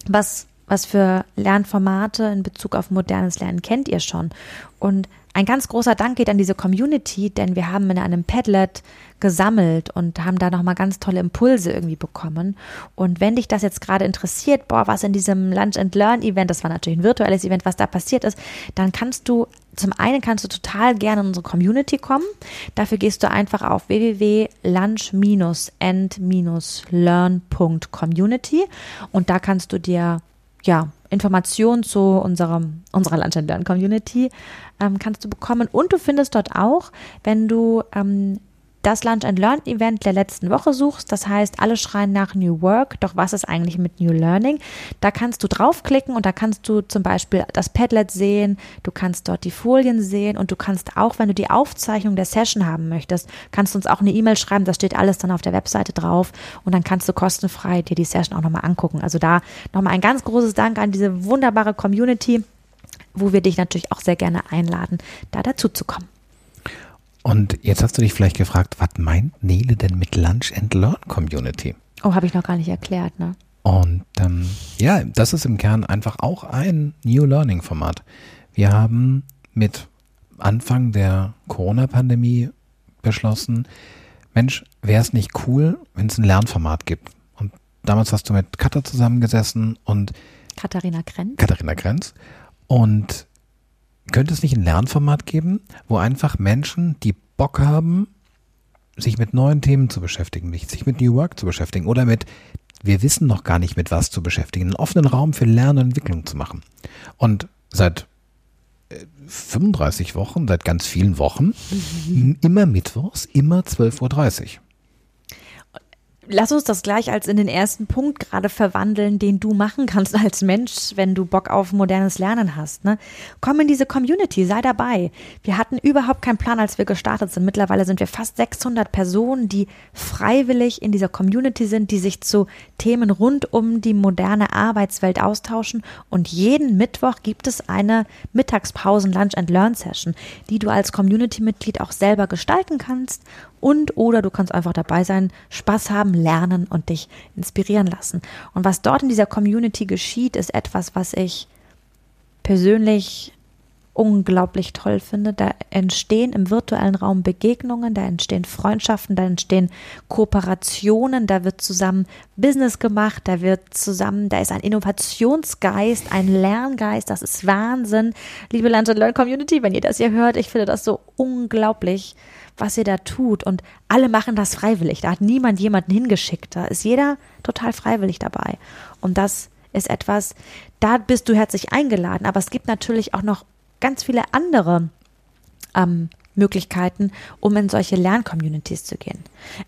was, was für Lernformate in Bezug auf modernes Lernen kennt ihr schon? Und ein ganz großer Dank geht an diese Community, denn wir haben in einem Padlet gesammelt und haben da nochmal ganz tolle Impulse irgendwie bekommen. Und wenn dich das jetzt gerade interessiert, boah, was in diesem Lunch and Learn Event, das war natürlich ein virtuelles Event, was da passiert ist, dann kannst du zum einen kannst du total gerne in unsere Community kommen. Dafür gehst du einfach auf www.lunch-and-learn.community und da kannst du dir ja Informationen zu unserem, unserer Lunch and Learn Community ähm, kannst du bekommen. Und du findest dort auch, wenn du ähm, das Lunch and Learn Event der letzten Woche suchst, das heißt, alle schreien nach New Work, doch was ist eigentlich mit New Learning? Da kannst du draufklicken und da kannst du zum Beispiel das Padlet sehen, du kannst dort die Folien sehen und du kannst auch, wenn du die Aufzeichnung der Session haben möchtest, kannst du uns auch eine E-Mail schreiben, das steht alles dann auf der Webseite drauf und dann kannst du kostenfrei dir die Session auch nochmal angucken. Also da nochmal ein ganz großes Dank an diese wunderbare Community, wo wir dich natürlich auch sehr gerne einladen, da dazu zu kommen. Und jetzt hast du dich vielleicht gefragt, was meint Nele denn mit Lunch and Learn Community? Oh, habe ich noch gar nicht erklärt, ne? Und ähm, ja, das ist im Kern einfach auch ein New Learning Format. Wir haben mit Anfang der Corona-Pandemie beschlossen, Mensch, wäre es nicht cool, wenn es ein Lernformat gibt. Und damals hast du mit Katha zusammengesessen und Katharina Krenz. Katharina Krenz. Und könnte es nicht ein Lernformat geben, wo einfach Menschen, die Bock haben, sich mit neuen Themen zu beschäftigen, sich mit New Work zu beschäftigen oder mit, wir wissen noch gar nicht mit was zu beschäftigen, einen offenen Raum für Lernen und Entwicklung zu machen. Und seit 35 äh, Wochen, seit ganz vielen Wochen, mhm. immer mittwochs, immer 12.30 Uhr lass uns das gleich als in den ersten Punkt gerade verwandeln, den du machen kannst als Mensch, wenn du Bock auf modernes Lernen hast. Ne? Komm in diese Community, sei dabei. Wir hatten überhaupt keinen Plan, als wir gestartet sind. Mittlerweile sind wir fast 600 Personen, die freiwillig in dieser Community sind, die sich zu Themen rund um die moderne Arbeitswelt austauschen. Und jeden Mittwoch gibt es eine Mittagspausen Lunch and Learn Session, die du als Community-Mitglied auch selber gestalten kannst und oder du kannst einfach dabei sein, Spaß haben, lernen und dich inspirieren lassen. Und was dort in dieser Community geschieht, ist etwas, was ich persönlich unglaublich toll finde. Da entstehen im virtuellen Raum Begegnungen, da entstehen Freundschaften, da entstehen Kooperationen, da wird zusammen Business gemacht, da wird zusammen, da ist ein Innovationsgeist, ein Lerngeist, das ist Wahnsinn. Liebe Lunch Learn Community, wenn ihr das hier hört, ich finde das so unglaublich was ihr da tut. Und alle machen das freiwillig. Da hat niemand jemanden hingeschickt. Da ist jeder total freiwillig dabei. Und das ist etwas, da bist du herzlich eingeladen. Aber es gibt natürlich auch noch ganz viele andere ähm, Möglichkeiten, um in solche Lerncommunities zu gehen.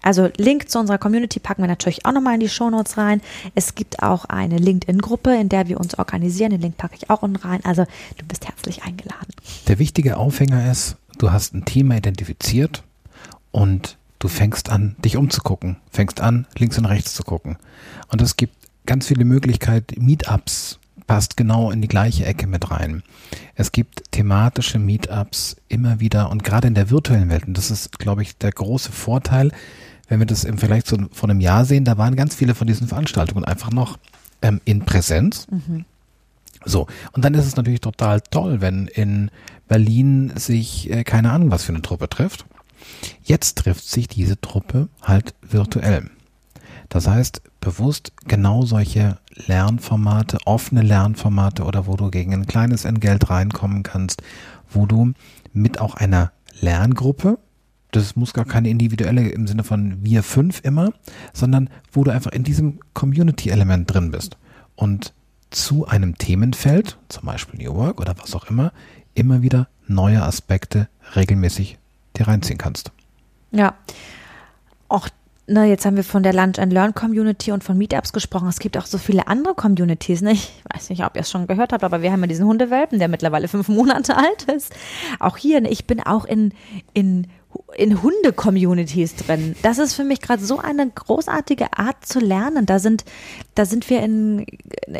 Also Link zu unserer Community packen wir natürlich auch nochmal in die Shownotes rein. Es gibt auch eine LinkedIn-Gruppe, in der wir uns organisieren. Den Link packe ich auch unten rein. Also du bist herzlich eingeladen. Der wichtige Aufhänger ist, du hast ein Thema identifiziert und du fängst an, dich umzugucken, fängst an, links und rechts zu gucken. Und es gibt ganz viele Möglichkeiten, Meetups passt genau in die gleiche Ecke mit rein. Es gibt thematische Meetups immer wieder und gerade in der virtuellen Welt, und das ist, glaube ich, der große Vorteil, wenn wir das im Vergleich zu vor einem Jahr sehen, da waren ganz viele von diesen Veranstaltungen einfach noch ähm, in Präsenz. Mhm. So, und dann ist es natürlich total toll, wenn in Berlin sich äh, keine Ahnung was für eine Truppe trifft. Jetzt trifft sich diese Truppe halt virtuell. Das heißt, bewusst genau solche Lernformate, offene Lernformate oder wo du gegen ein kleines Entgelt reinkommen kannst, wo du mit auch einer Lerngruppe, das muss gar keine individuelle im Sinne von wir fünf immer, sondern wo du einfach in diesem Community-Element drin bist und zu einem Themenfeld, zum Beispiel New Work oder was auch immer, immer wieder neue Aspekte regelmäßig dir reinziehen kannst. Ja, auch ne, jetzt haben wir von der Lunch and Learn Community und von Meetups gesprochen. Es gibt auch so viele andere Communities. Ne? Ich weiß nicht, ob ihr es schon gehört habt, aber wir haben ja diesen Hundewelpen, der mittlerweile fünf Monate alt ist. Auch hier, ne, ich bin auch in, in in Hunde-Communities drin. Das ist für mich gerade so eine großartige Art zu lernen. Da sind, da sind wir in,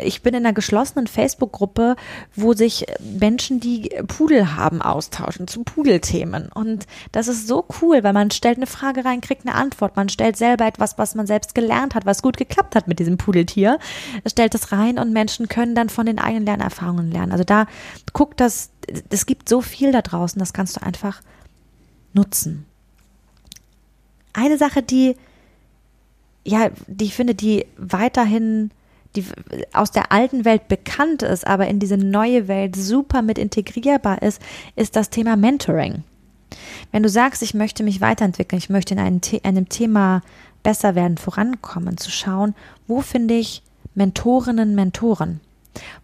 ich bin in einer geschlossenen Facebook-Gruppe, wo sich Menschen, die Pudel haben, austauschen zu Pudelthemen. Und das ist so cool, weil man stellt eine Frage rein, kriegt eine Antwort. Man stellt selber etwas, was man selbst gelernt hat, was gut geklappt hat mit diesem Pudeltier, stellt es rein und Menschen können dann von den eigenen Lernerfahrungen lernen. Also da guckt das, es gibt so viel da draußen, das kannst du einfach nutzen. Eine Sache, die, ja, die ich finde, die weiterhin die aus der alten Welt bekannt ist, aber in diese neue Welt super mit integrierbar ist, ist das Thema Mentoring. Wenn du sagst, ich möchte mich weiterentwickeln, ich möchte in einem, einem Thema besser werden, vorankommen, zu schauen, wo finde ich Mentorinnen, Mentoren?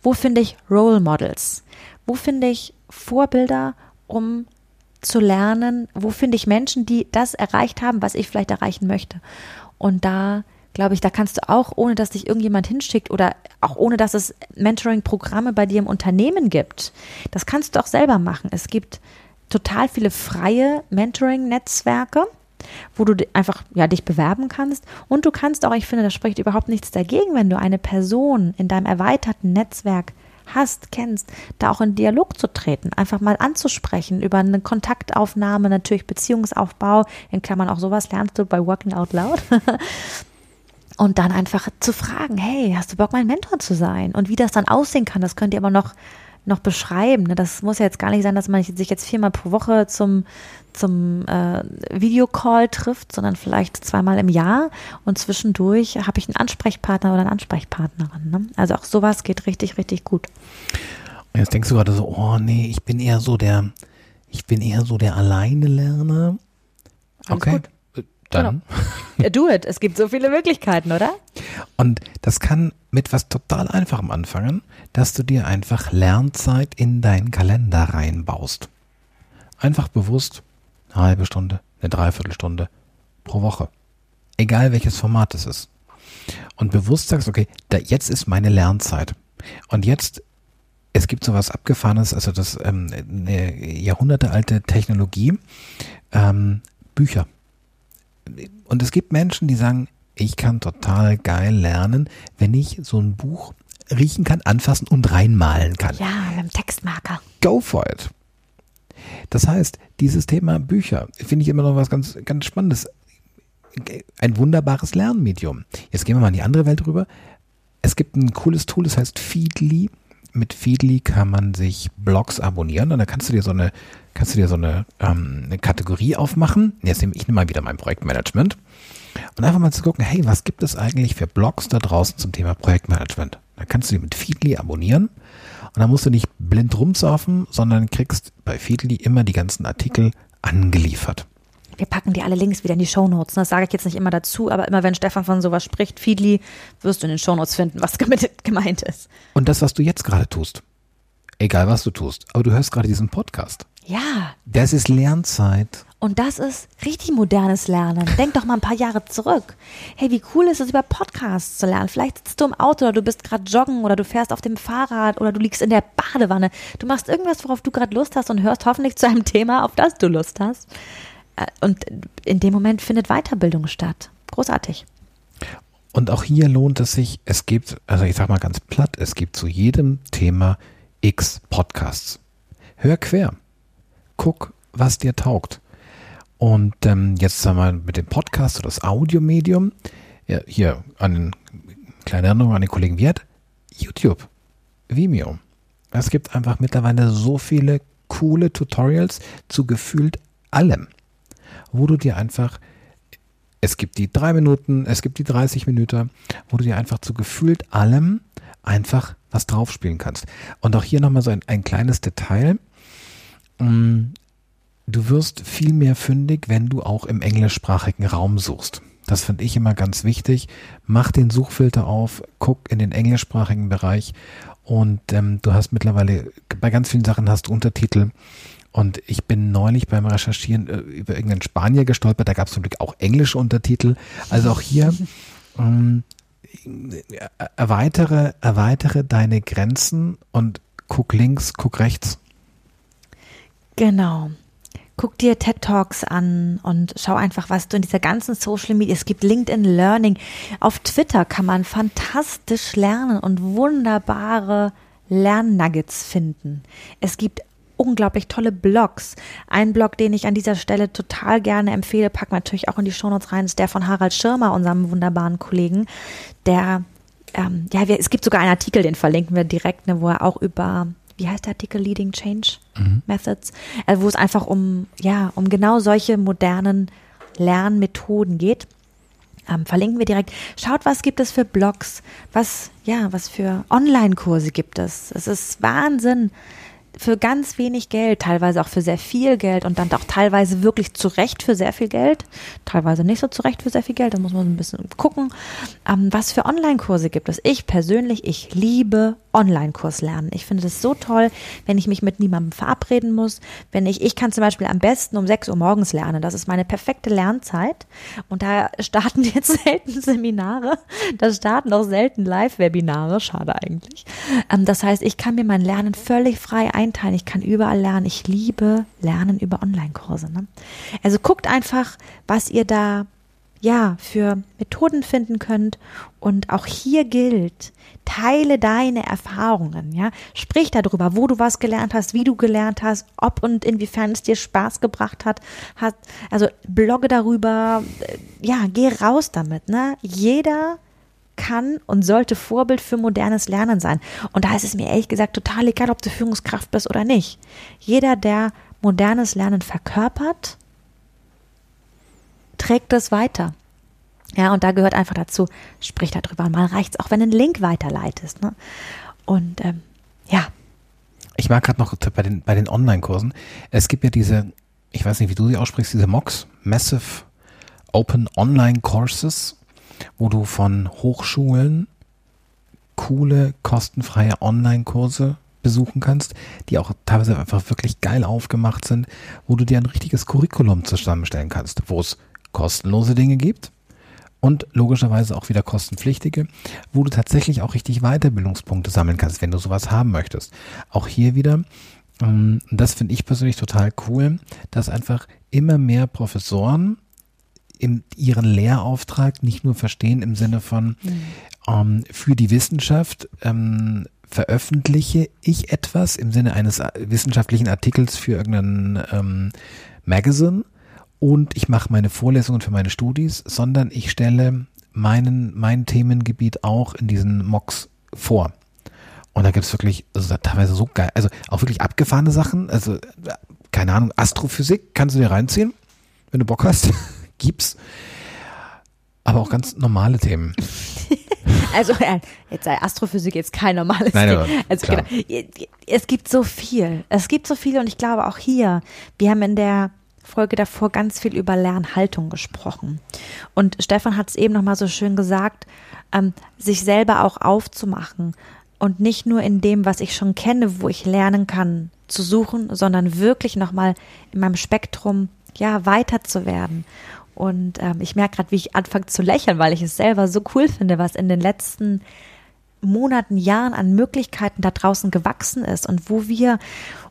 Wo finde ich Role Models? Wo finde ich Vorbilder, um zu lernen, wo finde ich Menschen, die das erreicht haben, was ich vielleicht erreichen möchte. Und da glaube ich, da kannst du auch, ohne dass dich irgendjemand hinschickt oder auch ohne dass es Mentoring-Programme bei dir im Unternehmen gibt, das kannst du auch selber machen. Es gibt total viele freie Mentoring-Netzwerke wo du einfach ja dich bewerben kannst und du kannst auch, ich finde, da spricht überhaupt nichts dagegen, wenn du eine Person in deinem erweiterten Netzwerk hast, kennst, da auch in Dialog zu treten, einfach mal anzusprechen über eine Kontaktaufnahme, natürlich Beziehungsaufbau, in Klammern auch sowas lernst du bei Working Out Loud. Und dann einfach zu fragen, hey, hast du Bock, mein Mentor zu sein? Und wie das dann aussehen kann, das könnt ihr aber noch noch beschreiben. Ne? Das muss ja jetzt gar nicht sein, dass man sich jetzt viermal pro Woche zum, zum äh, Videocall trifft, sondern vielleicht zweimal im Jahr und zwischendurch habe ich einen Ansprechpartner oder eine Ansprechpartnerin. Ne? Also auch sowas geht richtig, richtig gut. Und jetzt denkst du gerade so, oh nee, ich bin eher so der, ich bin eher so der alleine Lerner. Okay. Gut. Dann. Genau. Do it. Es gibt so viele Möglichkeiten, oder? Und das kann mit was total Einfachem anfangen, dass du dir einfach Lernzeit in deinen Kalender reinbaust. Einfach bewusst eine halbe Stunde, eine Dreiviertelstunde pro Woche. Egal welches Format es ist. Und bewusst sagst, okay, da, jetzt ist meine Lernzeit. Und jetzt, es gibt sowas Abgefahrenes, also das ähm, eine jahrhundertealte Technologie, ähm, Bücher und es gibt Menschen, die sagen, ich kann total geil lernen, wenn ich so ein Buch riechen kann, anfassen und reinmalen kann. Ja, mit dem Textmarker. Go for it. Das heißt, dieses Thema Bücher finde ich immer noch was ganz, ganz Spannendes. Ein wunderbares Lernmedium. Jetzt gehen wir mal in die andere Welt rüber. Es gibt ein cooles Tool, das heißt Feedly. Mit Feedly kann man sich Blogs abonnieren und da kannst du dir so eine kannst du dir so eine, ähm, eine Kategorie aufmachen. Jetzt nehme ich nehme mal wieder mein Projektmanagement und einfach mal zu gucken, hey, was gibt es eigentlich für Blogs da draußen zum Thema Projektmanagement? Da kannst du die mit Feedly abonnieren und dann musst du nicht blind rumsurfen, sondern kriegst bei Feedly immer die ganzen Artikel angeliefert. Wir packen dir alle Links wieder in die Shownotes. Das sage ich jetzt nicht immer dazu, aber immer wenn Stefan von sowas spricht, Feedly, wirst du in den Shownotes finden, was gemeint ist. Und das, was du jetzt gerade tust, egal was du tust, aber du hörst gerade diesen Podcast. Ja. Das ist Lernzeit. Und das ist richtig modernes Lernen. Denk doch mal ein paar Jahre zurück. Hey, wie cool ist es, über Podcasts zu lernen? Vielleicht sitzt du im Auto oder du bist gerade joggen oder du fährst auf dem Fahrrad oder du liegst in der Badewanne. Du machst irgendwas, worauf du gerade Lust hast und hörst hoffentlich zu einem Thema, auf das du Lust hast. Äh, und in dem Moment findet Weiterbildung statt. Großartig. Und auch hier lohnt es sich, es gibt, also ich sag mal ganz platt, es gibt zu jedem Thema X Podcasts. Hör quer. Guck, was dir taugt. Und ähm, jetzt sagen wir mit dem Podcast oder das Audiomedium, ja, hier an kleine Erinnerung an den Kollegen Wirt, YouTube, Vimeo. Es gibt einfach mittlerweile so viele coole Tutorials zu gefühlt allem, wo du dir einfach, es gibt die drei Minuten, es gibt die 30 Minuten, wo du dir einfach zu gefühlt allem einfach was draufspielen kannst. Und auch hier nochmal so ein, ein kleines Detail. Mm, du wirst viel mehr fündig, wenn du auch im englischsprachigen Raum suchst. Das finde ich immer ganz wichtig. Mach den Suchfilter auf, guck in den englischsprachigen Bereich und ähm, du hast mittlerweile bei ganz vielen Sachen hast du Untertitel. Und ich bin neulich beim Recherchieren äh, über irgendeinen Spanier gestolpert, da gab es zum Glück auch englische Untertitel. Also auch hier ähm, erweitere, erweitere deine Grenzen und guck links, guck rechts. Genau. Guck dir TED Talks an und schau einfach, was du in dieser ganzen Social Media, es gibt LinkedIn Learning. Auf Twitter kann man fantastisch lernen und wunderbare Lernnuggets finden. Es gibt unglaublich tolle Blogs. Ein Blog, den ich an dieser Stelle total gerne empfehle, packen wir natürlich auch in die Shownotes rein, ist der von Harald Schirmer, unserem wunderbaren Kollegen, der ähm, ja, wir, es gibt sogar einen Artikel, den verlinken wir direkt, ne, wo er auch über wie heißt der Artikel Leading Change mhm. Methods, also wo es einfach um, ja, um genau solche modernen Lernmethoden geht. Ähm, verlinken wir direkt. Schaut, was gibt es für Blogs, was, ja, was für Online-Kurse gibt es. Es ist Wahnsinn, für ganz wenig Geld, teilweise auch für sehr viel Geld und dann auch teilweise wirklich zu Recht für sehr viel Geld, teilweise nicht so zu Recht für sehr viel Geld, da muss man ein bisschen gucken, ähm, was für Online-Kurse gibt es. Ich persönlich, ich liebe Online-Kurs lernen. Ich finde es so toll, wenn ich mich mit niemandem verabreden muss, wenn ich, ich kann zum Beispiel am besten um 6 Uhr morgens lernen, das ist meine perfekte Lernzeit. Und da starten jetzt selten Seminare, da starten auch selten Live-Webinare, schade eigentlich. Ähm, das heißt, ich kann mir mein Lernen völlig frei ein einteilen. Ich kann überall lernen. Ich liebe Lernen über Online-Kurse. Ne? Also guckt einfach, was ihr da ja für Methoden finden könnt. Und auch hier gilt, teile deine Erfahrungen. Ja, sprich darüber, wo du was gelernt hast, wie du gelernt hast, ob und inwiefern es dir Spaß gebracht hat. also blogge darüber. Ja, geh raus damit. Ne? Jeder kann und sollte Vorbild für modernes Lernen sein. Und da ist es mir ehrlich gesagt total egal, ob du Führungskraft bist oder nicht. Jeder, der modernes Lernen verkörpert, trägt das weiter. Ja, und da gehört einfach dazu, sprich darüber. Mal reicht's auch, wenn du einen Link weiterleitest. Ne? Und ähm, ja. Ich mag gerade noch bei den, bei den Online-Kursen. Es gibt ja diese, ich weiß nicht, wie du sie aussprichst, diese MOOCs, Massive Open Online Courses wo du von Hochschulen coole, kostenfreie Online-Kurse besuchen kannst, die auch teilweise einfach wirklich geil aufgemacht sind, wo du dir ein richtiges Curriculum zusammenstellen kannst, wo es kostenlose Dinge gibt und logischerweise auch wieder kostenpflichtige, wo du tatsächlich auch richtig Weiterbildungspunkte sammeln kannst, wenn du sowas haben möchtest. Auch hier wieder, ähm, das finde ich persönlich total cool, dass einfach immer mehr Professoren in ihren Lehrauftrag nicht nur verstehen im Sinne von mhm. ähm, für die Wissenschaft ähm, veröffentliche ich etwas im Sinne eines äh, wissenschaftlichen Artikels für irgendein ähm, Magazine und ich mache meine Vorlesungen für meine Studis, sondern ich stelle meinen, mein Themengebiet auch in diesen Mocks vor. Und da gibt es wirklich also teilweise so geil, also auch wirklich abgefahrene Sachen. Also, äh, keine Ahnung, Astrophysik kannst du dir reinziehen, wenn du Bock hast. Gibt's. Aber auch ganz normale Themen. also jetzt sei Astrophysik jetzt kein normales Nein, Thema. Also genau, es gibt so viel. Es gibt so viel und ich glaube auch hier, wir haben in der Folge davor ganz viel über Lernhaltung gesprochen. Und Stefan hat es eben nochmal so schön gesagt, ähm, sich selber auch aufzumachen, und nicht nur in dem, was ich schon kenne, wo ich lernen kann, zu suchen, sondern wirklich nochmal in meinem Spektrum ja weiter zu werden. Und ähm, ich merke gerade, wie ich anfange zu lächeln, weil ich es selber so cool finde, was in den letzten Monaten, Jahren an Möglichkeiten da draußen gewachsen ist und wo wir,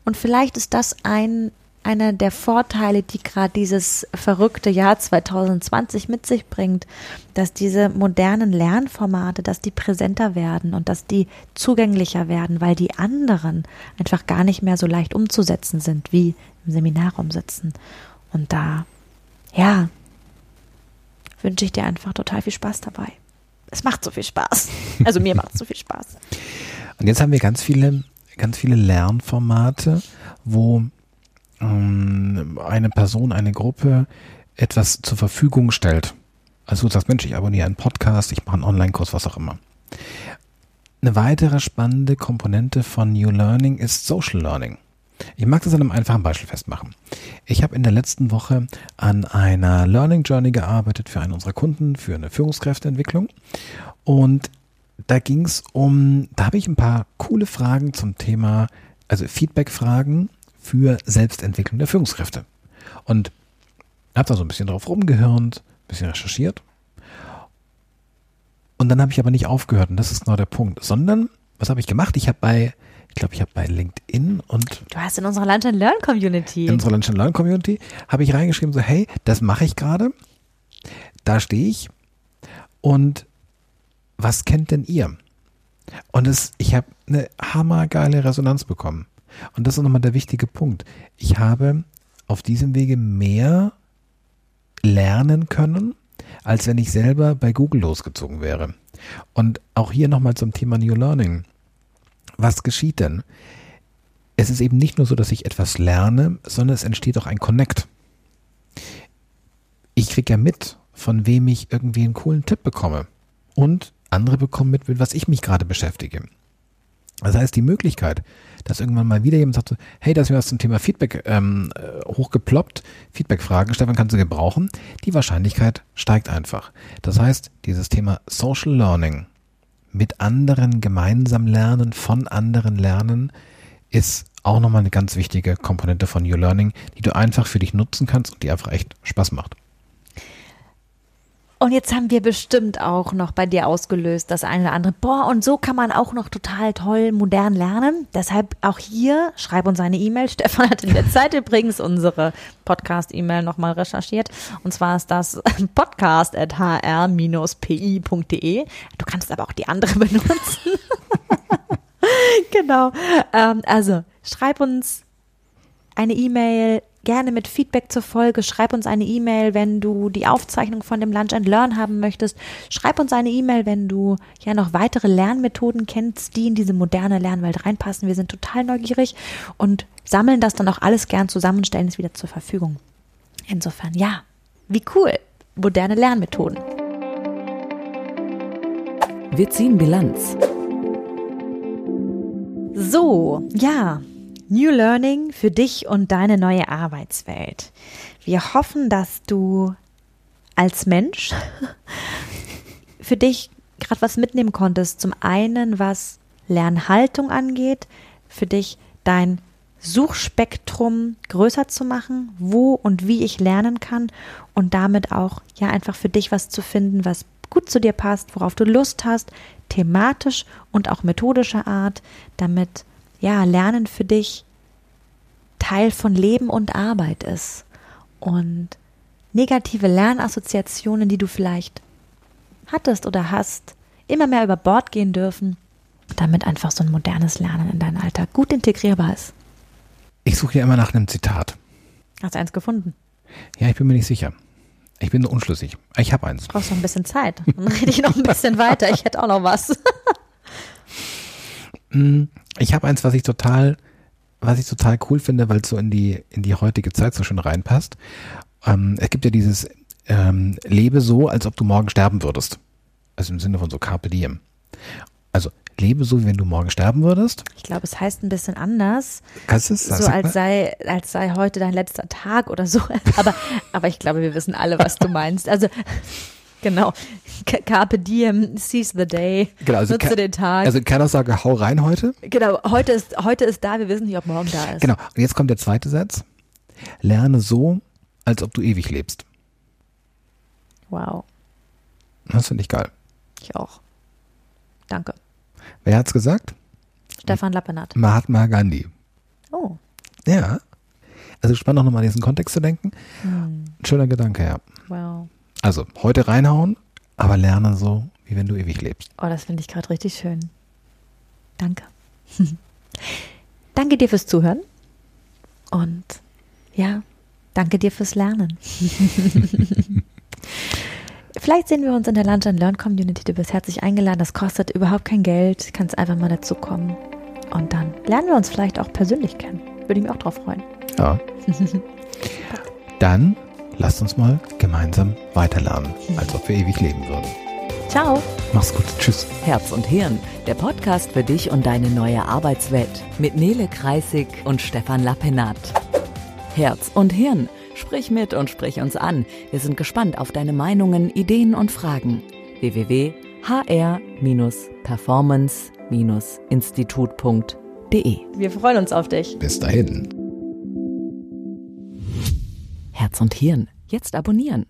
und vielleicht ist das ein einer der Vorteile, die gerade dieses verrückte Jahr 2020 mit sich bringt, dass diese modernen Lernformate, dass die präsenter werden und dass die zugänglicher werden, weil die anderen einfach gar nicht mehr so leicht umzusetzen sind wie im Seminarraum sitzen. Und da, ja, wünsche ich dir einfach total viel Spaß dabei. Es macht so viel Spaß. Also mir macht es so viel Spaß. Und jetzt haben wir ganz viele, ganz viele Lernformate, wo ähm, eine Person, eine Gruppe etwas zur Verfügung stellt. Also du sagst, Mensch, ich abonniere einen Podcast, ich mache einen Online-Kurs, was auch immer. Eine weitere spannende Komponente von New Learning ist Social Learning. Ich mag das an einem einfachen Beispiel festmachen. Ich habe in der letzten Woche an einer Learning Journey gearbeitet für einen unserer Kunden, für eine Führungskräfteentwicklung. Und da ging es um, da habe ich ein paar coole Fragen zum Thema, also Feedback-Fragen für Selbstentwicklung der Führungskräfte. Und habe da so ein bisschen drauf rumgehirnt, ein bisschen recherchiert. Und dann habe ich aber nicht aufgehört, und das ist genau der Punkt, sondern was habe ich gemacht? Ich habe bei, glaube, ich habe bei LinkedIn und Du hast in unserer Lunch and Learn Community. in unserer Lunch and Learn Community habe ich reingeschrieben, so, hey, das mache ich gerade. Da stehe ich. Und was kennt denn ihr? Und es, ich habe eine hammergeile Resonanz bekommen. Und das ist nochmal der wichtige Punkt. Ich habe auf diesem Wege mehr lernen können, als wenn ich selber bei Google losgezogen wäre. Und auch hier nochmal zum Thema New Learning. Was geschieht denn? Es ist eben nicht nur so, dass ich etwas lerne, sondern es entsteht auch ein Connect. Ich kriege ja mit, von wem ich irgendwie einen coolen Tipp bekomme. Und andere bekommen mit, mit was ich mich gerade beschäftige. Das heißt, die Möglichkeit, dass irgendwann mal wieder jemand sagt, hey, da ist mir was zum Thema Feedback ähm, äh, hochgeploppt, Feedback-Fragen, Stefan, kannst du gebrauchen? Die Wahrscheinlichkeit steigt einfach. Das heißt, dieses Thema Social Learning, mit anderen gemeinsam lernen, von anderen lernen, ist auch nochmal eine ganz wichtige Komponente von New Learning, die du einfach für dich nutzen kannst und die einfach echt Spaß macht. Und jetzt haben wir bestimmt auch noch bei dir ausgelöst, das eine oder andere. Boah, und so kann man auch noch total toll modern lernen. Deshalb auch hier, schreib uns eine E-Mail. Stefan hat in der Zeit übrigens unsere Podcast-E-Mail nochmal recherchiert. Und zwar ist das podcast.hr-pi.de. Du kannst aber auch die andere benutzen. genau. Ähm, also, schreib uns eine E-Mail, gerne mit Feedback zur Folge. Schreib uns eine E-Mail, wenn du die Aufzeichnung von dem Lunch and Learn haben möchtest. Schreib uns eine E-Mail, wenn du ja noch weitere Lernmethoden kennst, die in diese moderne Lernwelt reinpassen. Wir sind total neugierig und sammeln das dann auch alles gern zusammen und stellen es wieder zur Verfügung. Insofern, ja, wie cool. Moderne Lernmethoden. Wir ziehen Bilanz. So, ja, New Learning für dich und deine neue Arbeitswelt. Wir hoffen, dass du als Mensch für dich gerade was mitnehmen konntest. Zum einen, was Lernhaltung angeht, für dich dein Suchspektrum größer zu machen, wo und wie ich lernen kann und damit auch ja einfach für dich was zu finden, was gut zu dir passt, worauf du Lust hast, thematisch und auch methodischer Art, damit ja, Lernen für dich Teil von Leben und Arbeit ist. Und negative Lernassoziationen, die du vielleicht hattest oder hast, immer mehr über Bord gehen dürfen, damit einfach so ein modernes Lernen in deinen Alltag gut integrierbar ist. Ich suche ja immer nach einem Zitat. Hast du eins gefunden? Ja, ich bin mir nicht sicher. Ich bin unschlüssig. Ich habe eins. Du brauchst noch ein bisschen Zeit. Dann rede ich noch ein bisschen weiter. Ich hätte auch noch was. Ich habe eins, was ich total, was ich total cool finde, weil es so in die, in die heutige Zeit so schön reinpasst. Ähm, es gibt ja dieses ähm, Lebe so, als ob du morgen sterben würdest. Also im Sinne von so Carpe Diem. Also lebe so, wie wenn du morgen sterben würdest. Ich glaube, es heißt ein bisschen anders. Kannst du es? So als sei, als sei heute dein letzter Tag oder so. Aber, aber ich glaube, wir wissen alle, was du meinst. Also Genau. Carpe diem, seize the day. Genau, also nutze den Tag. Also keiner sagt, hau rein heute. genau, heute ist, heute ist da, wir wissen nicht, ob morgen da ist. Genau. Und jetzt kommt der zweite Satz. Lerne so, als ob du ewig lebst. Wow, Das finde ich geil. ich auch. Danke. Wer hat's gesagt? Stefan Lappenat. Mahatma Gandhi. Oh. Ja. Also spannend auch nochmal an diesen Kontext zu denken. Hm. Schöner Gedanke, ja. Wow. Also heute reinhauen, aber lerne so, wie wenn du ewig lebst. Oh, das finde ich gerade richtig schön. Danke. danke dir fürs Zuhören. Und ja, danke dir fürs Lernen. Vielleicht sehen wir uns in der Lunch and Learn Community. Du bist herzlich eingeladen. Das kostet überhaupt kein Geld. Kannst einfach mal dazu kommen. Und dann lernen wir uns vielleicht auch persönlich kennen. Würde ich mich auch drauf freuen. Ja. Dann lasst uns mal gemeinsam weiterlernen, als ob wir ewig leben würden. Ciao. Mach's gut. Tschüss. Herz und Hirn, der Podcast für dich und deine neue Arbeitswelt mit Nele Kreisig und Stefan Lappenat. Herz und Hirn, sprich mit und sprich uns an. Wir sind gespannt auf deine Meinungen, Ideen und Fragen. www.hr-performance-institut.de Wir freuen uns auf dich. Bis dahin. Herz und Hirn, jetzt abonnieren.